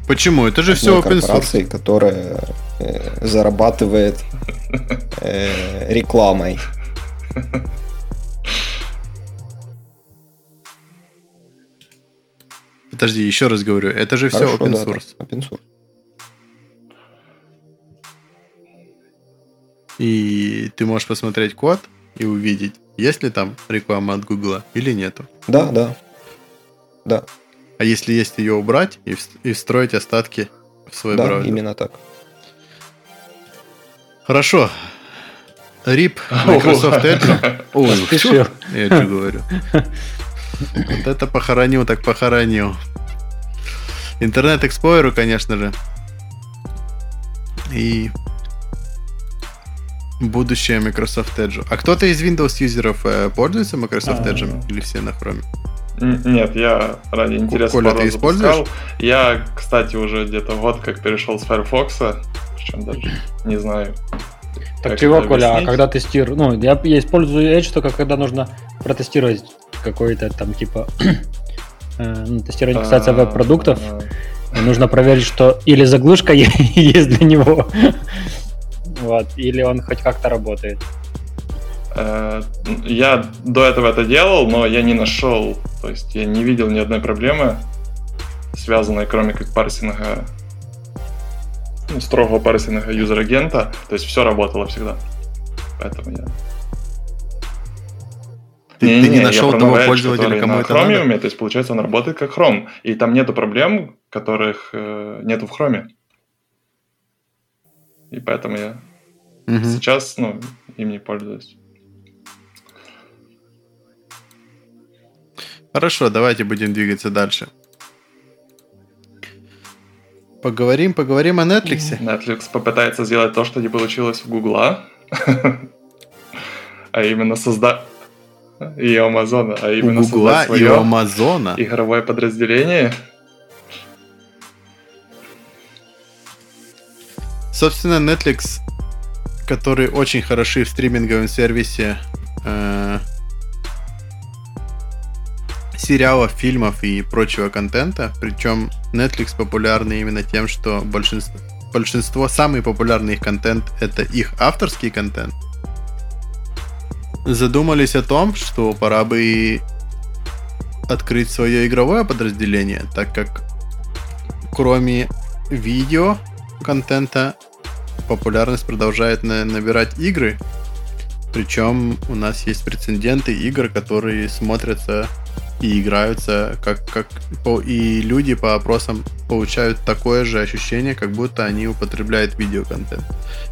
Почему? Это же все open source. которая э, зарабатывает э, рекламой. <laughs> Подожди, еще раз говорю, это же все Хорошо, open да, source. да, open source. И ты можешь посмотреть код и увидеть, есть ли там реклама от Гугла или нету. Да, да. Да, А если есть, ее убрать и, и встроить остатки в свой да, браузер. именно так. Хорошо. RIP <laughs> Microsoft Edge. Ой, я что говорю. <laughs> Вот это похоронил, так похоронил. Интернет Explorer, конечно же. И будущее Microsoft Edge. А кто-то из Windows юзеров э, пользуется Microsoft А. Edge? Или все на? Н- Нет, я ради интереса Коля, ты используешь? Я, кстати, уже где-то год как перешел с Firefox, причем даже не знаю. Так чего, Коля, а когда тестирую... Ну, я, я использую Edge только когда нужно протестировать какой-то там типа... э, ну, тестирование касается А, веб-продуктов. нужно проверить, что или заглушка <laughs> есть для него, вот, или он хоть как-то работает. Э, Я до этого это делал, но я не нашел, то есть я не видел ни одной проблемы, связанной кроме как парсинга, ну, строгого парсинга юзер-агента, то есть все работало всегда. Поэтому я... Ты, Не-не-не, ты не я нашел того Edge, пользователя, кому на это надо? Chromium, то есть получается он работает как Chrome, и там нету проблем, которых э, нету в Chrome. И поэтому я Мгм. сейчас, ну, им не пользуюсь. Хорошо, давайте будем двигаться дальше. Поговорим, поговорим о Netflix. Netflix попытается сделать то, что не получилось в Гугла, <laughs> а именно создать и Амазона, а У именно Гугла создать и у Амазона. игровое подразделение. Собственно, Netflix, который очень хороши в стриминговом сервисе э, сериалов, фильмов и прочего контента. Причем Netflix популярны именно тем, что большинство, большинство самый популярный их контент это их авторский контент. Задумались о том, что пора бы открыть свое игровое подразделение, так как кроме видео контента популярность продолжает на- набирать игры. Причем у нас есть прецеденты игр, которые смотрятся и играются, как, как и люди по опросам получают такое же ощущение, как будто они употребляют видеоконтент.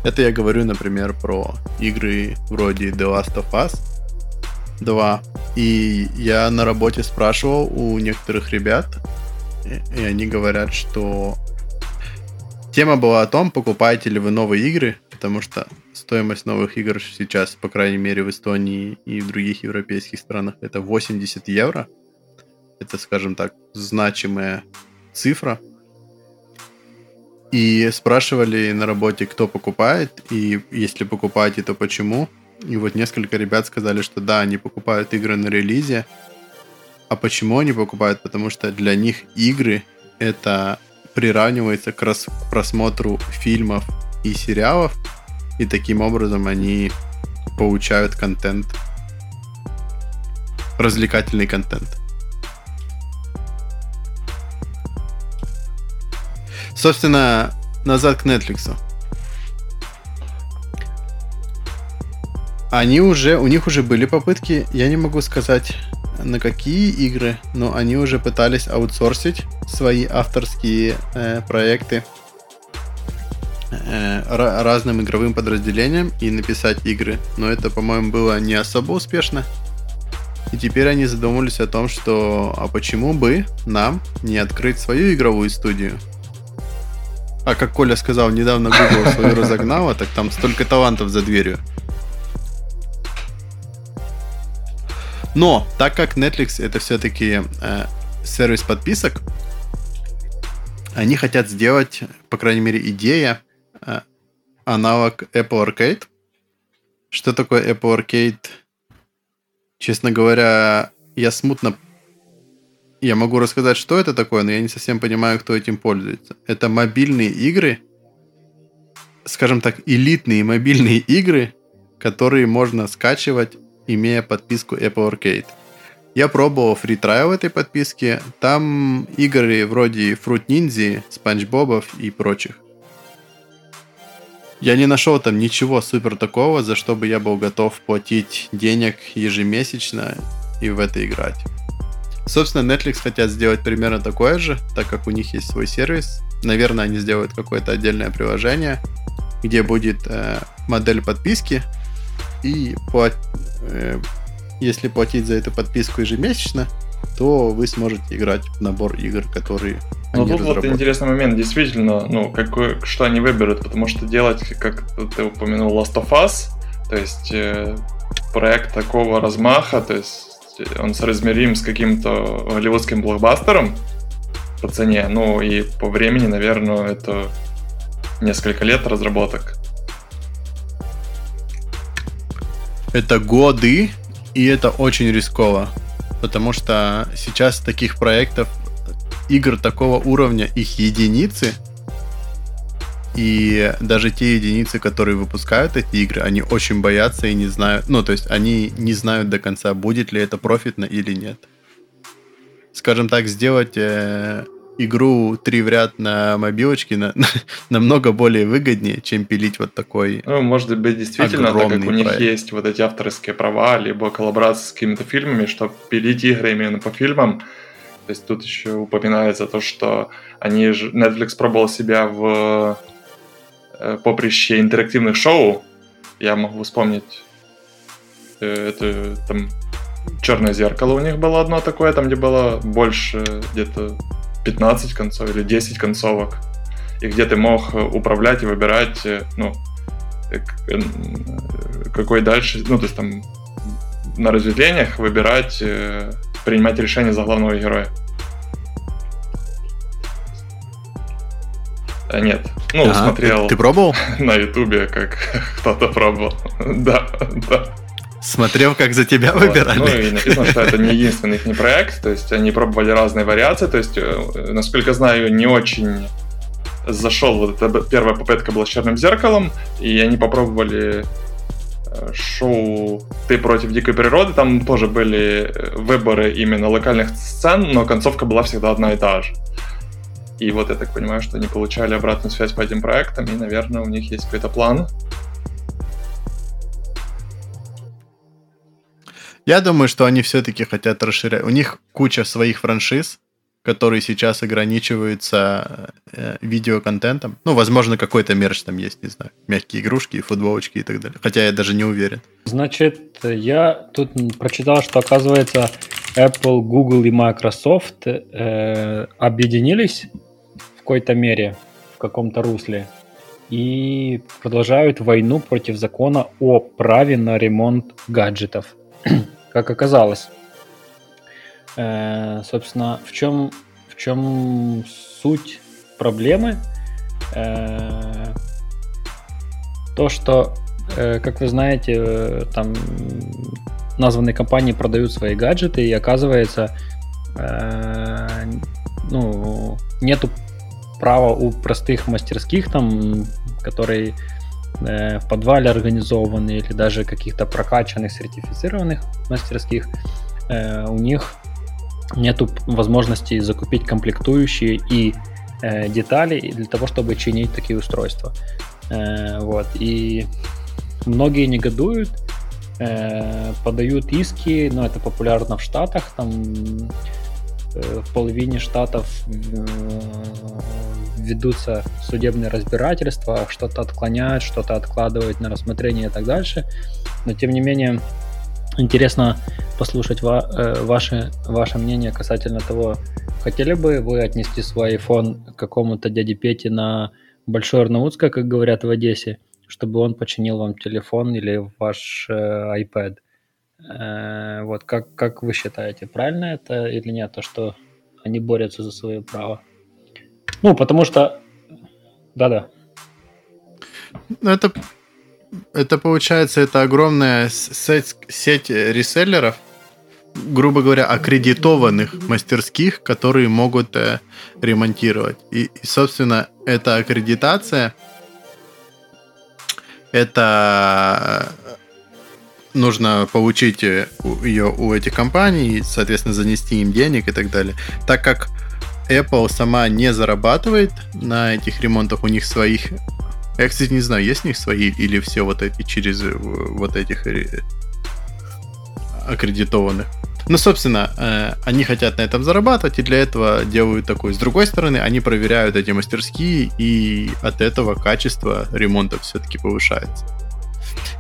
Это я говорю, например, про игры вроде The Last of Us 2. И я на работе спрашивал у некоторых ребят, и они говорят, что Тема была о том, покупаете ли вы новые игры, потому что стоимость новых игр сейчас, по крайней мере, в Эстонии и в других европейских странах, это 80 евро. Это, скажем так, значимая цифра. И спрашивали на работе, кто покупает, и если покупаете, то почему. И вот несколько ребят сказали, что да, они покупают игры на релизе. А почему они покупают? Потому что для них игры это приравнивается к просмотру фильмов и сериалов, и таким образом они получают контент, развлекательный контент. Собственно, назад к Netflix. Они уже, у них уже были попытки, я не могу сказать на какие игры, но они уже пытались аутсорсить свои авторские э, проекты разным игровым подразделениям и написать игры. Но это, по-моему, было не особо успешно. И теперь они задумались о том, что а почему бы нам не открыть свою игровую студию? А как Коля сказал, недавно Google свою <laughs> разогнала, так там столько талантов за дверью. Но, так как Netflix это все-таки э, сервис подписок, они хотят сделать, по крайней мере, идея, э, аналог Apple Arcade. Что такое Apple Arcade? Честно говоря, я смутно... Я могу рассказать, что это такое, но я не совсем понимаю, кто этим пользуется. Это мобильные игры, скажем так, элитные мобильные игры, которые можно скачивать имея подписку Apple Arcade. Я пробовал фри трайл этой подписки. Там игры вроде Fruit Ninja, Спанч Бобов и прочих. Я не нашел там ничего супер такого, за что бы я был готов платить денег ежемесячно и в это играть. Собственно, Netflix хотят сделать примерно такое же, так как у них есть свой сервис. Наверное, они сделают какое-то отдельное приложение, где будет э, модель подписки, и плат... э, если платить за эту подписку ежемесячно, то вы сможете играть в набор игр, которые ну, тут вот интересный момент, действительно, ну, какой, что они выберут, потому что делать, как ты упомянул, Last of Us, то есть э, проект такого размаха, то есть он соразмерим с каким-то голливудским блокбастером по цене, ну и по времени, наверное, это несколько лет разработок. Это годы, и это очень рисково, потому что сейчас таких проектов, игр такого уровня, их единицы, и даже те единицы, которые выпускают эти игры, они очень боятся и не знают, ну, то есть они не знают до конца, будет ли это профитно или нет. Скажем так, сделать э, игру три в ряд на мобилочке на, <laughs> намного более выгоднее, чем пилить вот такой Ну, может быть, действительно, так как у них проект. есть вот эти авторские права, либо коллаборации с какими-то фильмами, что пилить игры именно по фильмам, то есть тут еще упоминается то, что они Netflix пробовал себя в Э, поприще интерактивных шоу. Я могу вспомнить э, это там Черное зеркало у них было одно такое, там где было больше где-то 15 концов или 10 концовок. И где ты мог управлять и выбирать, э, ну, какой дальше, ну, то есть там на разветвлениях выбирать, принимать решения за главного героя. А, нет. Ну, ага. смотрел. Ты пробовал? <laughs> На Ютубе, как <laughs> кто-то пробовал. <laughs> да, да. Смотрел, как за тебя вот. выбирали. Ну и написано, что это не единственный их не проект, то есть они пробовали разные вариации, то есть, э, насколько знаю, не очень зашел, вот эта первая попытка была с черным зеркалом, и они попробовали шоу «Ты против дикой природы», там тоже были э, выборы именно локальных сцен, но концовка была всегда одна и та же. И вот я так понимаю, что они получали обратную связь по этим проектам, и, наверное, у них есть какой-то план. Я думаю, что они все-таки хотят расширять. У них куча своих франшиз, которые сейчас ограничиваются э, видеоконтентом. Ну, возможно, какой-то мерч там есть, не знаю, мягкие игрушки, футболочки и так далее. Хотя я даже не уверен. Значит, я тут прочитал, что, оказывается, Apple, Google и Microsoft э, объединились какой-то мере, в каком-то русле, и продолжают войну против закона о праве на ремонт гаджетов. <clears throat> как оказалось. Э, собственно, в чем, в чем суть проблемы? Э, то, что, э, как вы знаете, там названные компании продают свои гаджеты, и оказывается, ну, нету право у простых мастерских, там, которые в подвале организованы, или даже каких-то прокачанных, сертифицированных мастерских, у них нету возможности закупить комплектующие и э, детали для того, чтобы чинить такие устройства. Э, вот. И многие негодуют, э, подают иски, но это популярно в Штатах, там Э, в половине штатов э, ведутся судебные разбирательства, что-то отклоняют, что-то откладывают на рассмотрение и так дальше. Но тем не менее, интересно послушать ва- э, ваше, ваше мнение касательно того, хотели бы вы отнести свой iPhone какому-то дяде Пете на Большой Арнаутское, как говорят в Одессе, чтобы он починил вам телефон или ваш э, iPad? Э, вот как, как вы считаете, правильно это или нет, то, что они борются за свое право? Ну, потому что... Да-да. Ну, это, это получается, это огромная сеть, сеть реселлеров, грубо говоря, аккредитованных мастерских, которые могут э, ремонтировать. И, и, собственно, эта аккредитация это нужно получить ее у этих компаний, соответственно, занести им денег и так далее. Так как Apple сама не зарабатывает на этих ремонтах, у них своих... Я, кстати, не знаю, есть у них свои или все вот эти через вот этих аккредитованных. Ну, собственно, э, они хотят на этом зарабатывать, и для этого делают такое. С другой стороны, они проверяют эти мастерские, и от этого качество ремонта все-таки повышается.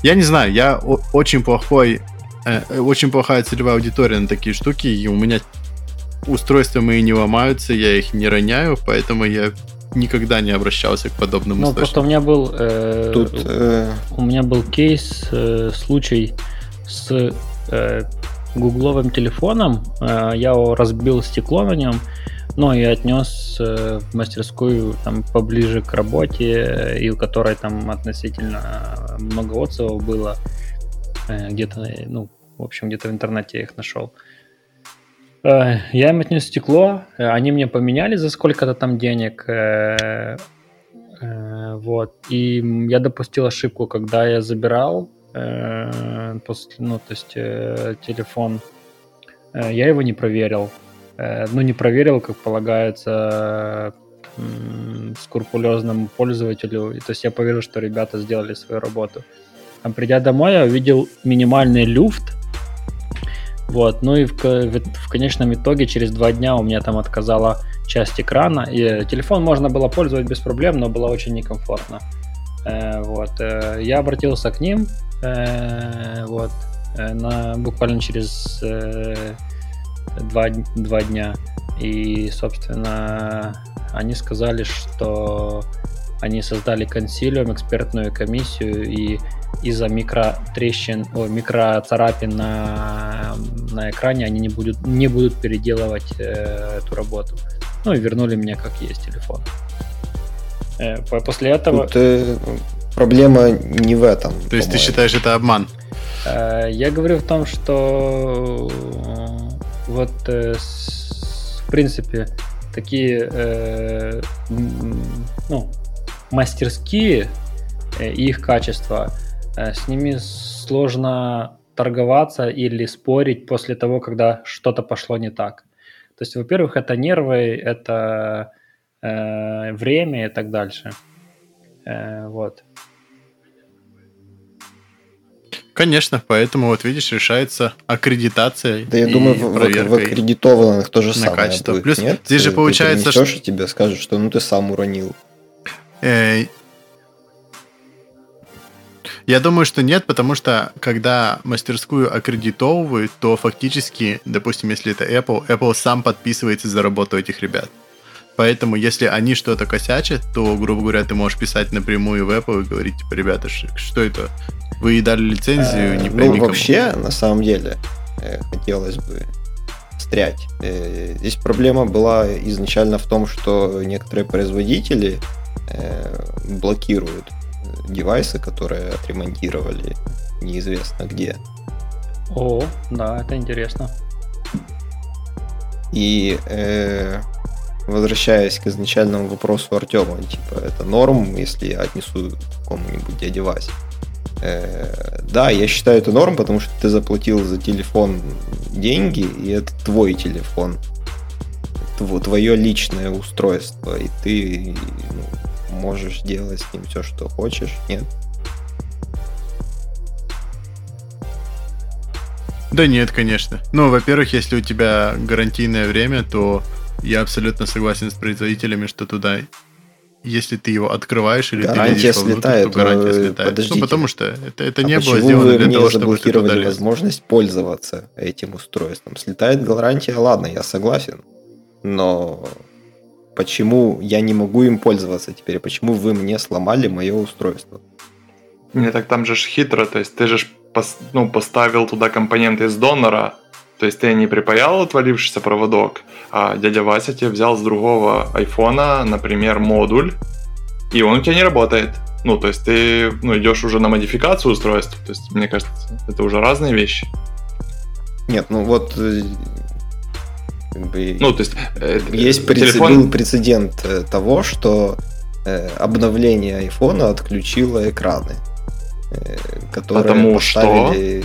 Я не знаю, я очень плохой, э, очень плохая целевая аудитория на такие штуки, и у меня устройства мои не ломаются, я их не роняю, поэтому я никогда не обращался к подобным ну, просто у меня был э, Тут, э... у меня был кейс э, случай с э, гугловым телефоном. Э, я разбил стекло на нем, но и отнес э, в мастерскую там поближе к работе, и у которой там относительно много отзывов было. Э, где-то, ну, в общем, где-то в интернете я их нашел. Я им отнес стекло, они мне поменяли за сколько-то там денег. Вот. И я допустил ошибку, когда я забирал Э, после, ну, то есть э, телефон, э, я его не проверил. Ну, не проверил, как полагается скрупулезному пользователю. То есть я поверил, что ребята сделали свою работу. А придя домой, я увидел минимальный люфт. Вот, ну и в, в, в конечном итоге через два дня у меня там отказала часть экрана. И телефон можно было пользовать без проблем, но было очень некомфортно. Э, вот, э, я обратился к ним, Э, вот, э, на, буквально через э, два, два дня. И, собственно, они сказали, что они создали консилиум, экспертную комиссию, и из-за микротрещин, о, микроцарапин на, на экране они не будут, не будут переделывать э, эту работу. Ну и вернули мне как есть телефон. Э, после этого... Тут, э, проблема не в этом. То есть ты считаешь это обман? Э, я говорю в том, что вот э, в принципе такие э, ну, мастерские и их качество, с ними сложно торговаться или спорить после того, когда что-то пошло не так. То есть, во-первых, это нервы, это э, время и так дальше. Э, вот. Конечно, поэтому вот видишь, решается аккредитация. Да я думаю, в, в аккредитованных тоже самое качество. будет. Плюс нет? здесь же получается, ты что... тебе скажут, что ну ты сам уронил. Э, я думаю, что нет, потому что когда мастерскую аккредитовывают, то фактически, допустим, если это Apple, Apple сам подписывается за работу этих ребят. Поэтому, если они что-то косячат, то, грубо говоря, ты можешь писать напрямую в Apple и говорить, типа, ребята, что это? Вы дали лицензию э, не Ну, вообще, на самом деле, э, хотелось бы стрять. Э, здесь проблема была изначально в том, что некоторые производители блокируют девайсы, которые отремонтировали неизвестно где. О, да, это интересно. И э, возвращаясь к изначальному вопросу Артема, типа, это норм, если я отнесу какому-нибудь дяде Васе. Э, да, я считаю это норм, потому что ты заплатил за телефон деньги, и это твой телефон. Твое личное устройство, и ты ну, можешь делать с ним все, что хочешь. Нет? Да нет, конечно. Ну, во-первых, если у тебя гарантийное время, то я абсолютно согласен с производителями, что туда если ты его открываешь или гарантия ты видишь слетает, внутрь, то гарантия э, слетает. Подождите. Ну, потому что это, это а не было сделано для того, чтобы ты туда возможность пользоваться этим устройством. Слетает гарантия, ладно, я согласен. Но почему я не могу им пользоваться теперь? Почему вы мне сломали мое устройство? Не, так там же ж хитро, то есть ты же ну, поставил туда компоненты из донора, то есть ты не припаял отвалившийся проводок, а дядя Вася тебе взял с другого айфона, например, модуль, и он у тебя не работает. Ну, то есть ты ну, идешь уже на модификацию устройства. То есть, мне кажется, это уже разные вещи. Нет, ну вот э, как бы, ну, то есть, э, есть телефон... был прецедент э, того, что э, обновление айфона отключило экраны. э, которые Потому поставили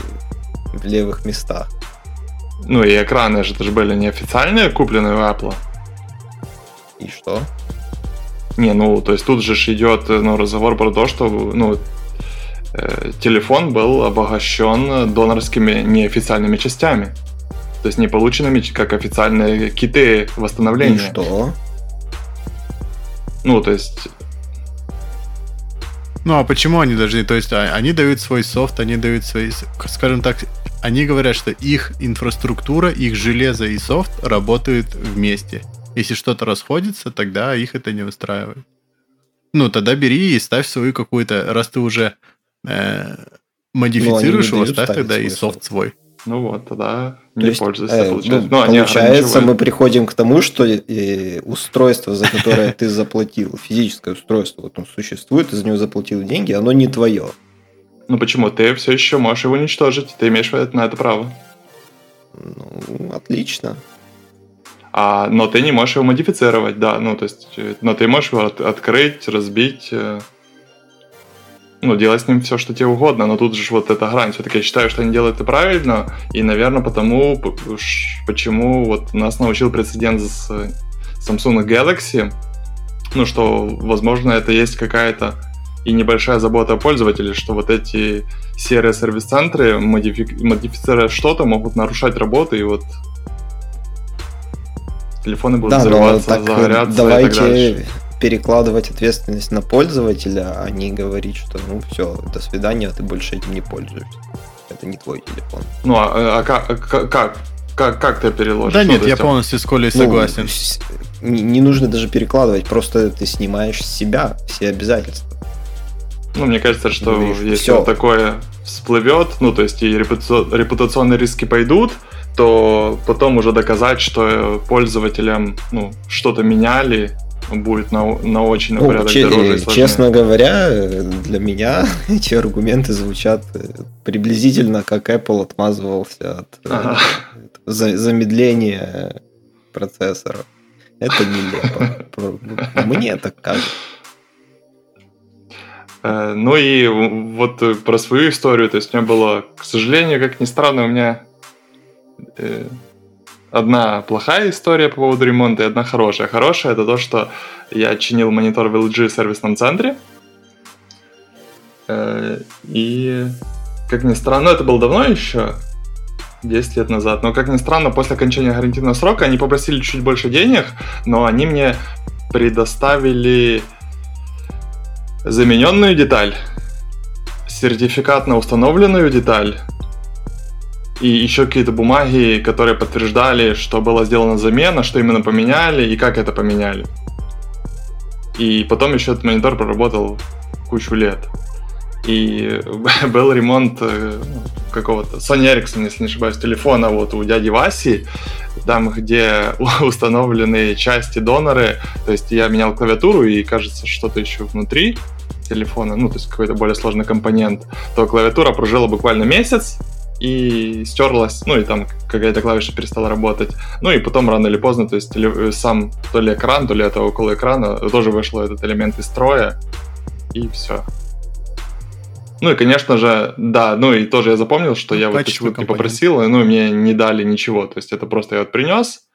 в левых местах. Ну и экраны же это же были неофициальные, купленные у Apple. И что? Не, ну, то есть тут же ж идет ну, разговор про то, что ну, э, телефон был обогащен донорскими неофициальными частями. То есть не полученными как официальные киты восстановления. И что? Ну, то есть Ну а почему они должны? То есть а, они дают свой софт, они дают свои, скажем так, они говорят, что их инфраструктура, их железо и софт работают вместе. Если что-то расходится, тогда их это не устраивает. Ну тогда бери и ставь свою какую-то, раз ты уже э, модифицируешь Ну, его, ставь тогда и свой софт софт. свой. Ну вот, тогда То не есть, пользуйся, э, получается. ну, Ну, они получается, мы приходим к тому, что э, устройство, за которое ты заплатил, физическое устройство, вот он существует, ты за него заплатил деньги, оно не твое. Ну почему? Ты все еще можешь его уничтожить, ты имеешь на это право. Ну, отлично. А, но ты не можешь его модифицировать, да. Ну, то есть, э, но ты можешь его от- открыть, разбить, э, ну, делать с ним все, что тебе угодно. Но тут же вот эта грань. Все-таки я считаю, что они делают это правильно. И, наверное, потому, почему вот нас научил прецедент с э, Samsung Galaxy, ну, что, возможно, это есть какая-то и небольшая забота о пользователе, что вот эти серые сервис-центры, модифи- модифицируя что-то, могут нарушать работу, и вот телефоны будут Да, взрываться, так загорятся и так давайте дальше. перекладывать ответственность на пользователя, а не говорить, что ну все, до свидания, ты больше этим не пользуешься. Это не твой телефон. Ну, а, а как, а как, как, как, ты переложишь? Да нет, я есть, полностью с Колей Ну, согласен. с- не, не нужно даже перекладывать, просто ты снимаешь с себя все обязательства. Ну, мне кажется, что Говоришь, если всё. вот такое всплывет, ну, то есть и репутацио- репутационные риски пойдут, то потом уже доказать, что пользователям ну, что-то меняли, будет на, на очень на Ну, порядок че- дороже э, честно говоря, для меня <laughs> эти аргументы звучат э, приблизительно как Apple отмазывался от э, Ага. за- замедления процессора. Это нелепо. <laughs> Мне так кажется. Э, Ну и вот про свою историю, то есть у меня было, к сожалению, как ни странно, у меня э, одна плохая история по поводу ремонта и одна хорошая. Хорошая это то, что я чинил монитор в LG сервисном центре. Э, И, как ни странно, это было давно еще, 10 лет назад, но, как ни странно, после окончания гарантийного срока они попросили чуть больше денег, но они мне предоставили замененную деталь, сертификат на установленную деталь и еще какие-то бумаги, которые подтверждали, что была сделана замена, что именно поменяли и как это поменяли. И потом еще этот монитор проработал кучу лет. И <laughs> был ремонт э, ну, какого-то. Sony Ericsson, если не ошибаюсь, телефона вот у дяди Васи, там, где <laughs> установлены части доноры, то есть я менял клавиатуру и, кажется, что-то еще внутри телефона, ну, то есть какой-то более сложный компонент, то клавиатура прожила буквально месяц и стерлась, ну, и там какая-то клавиша перестала работать. Ну, и потом рано или поздно, то есть теле- сам то ли экран, то ли это около экрана, тоже вышел этот элемент из строя, и все. Ну и, конечно же, да, ну и тоже я запомнил, что я вот эти компонент. попросил, и, ну, и мне не дали ничего, то есть это просто я вот принес,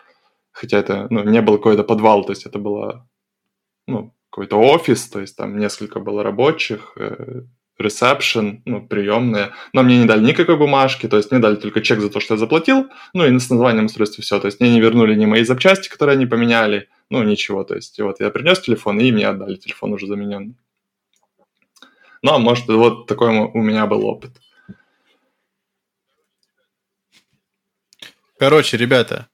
хотя это, ну, не был какой-то подвал, то есть это было, ну, какой-то офис, то есть там несколько было рабочих, э, ресепшн, ну, приемные, но мне не дали никакой бумажки, то есть мне дали только чек за то, что я заплатил, ну и с названием устройства все, то есть мне не вернули ни мои запчасти, которые они поменяли, ну, ничего, то есть вот я принес телефон, и мне отдали телефон уже замененный. Ну, а может, вот такой у меня был опыт. Короче, ребята,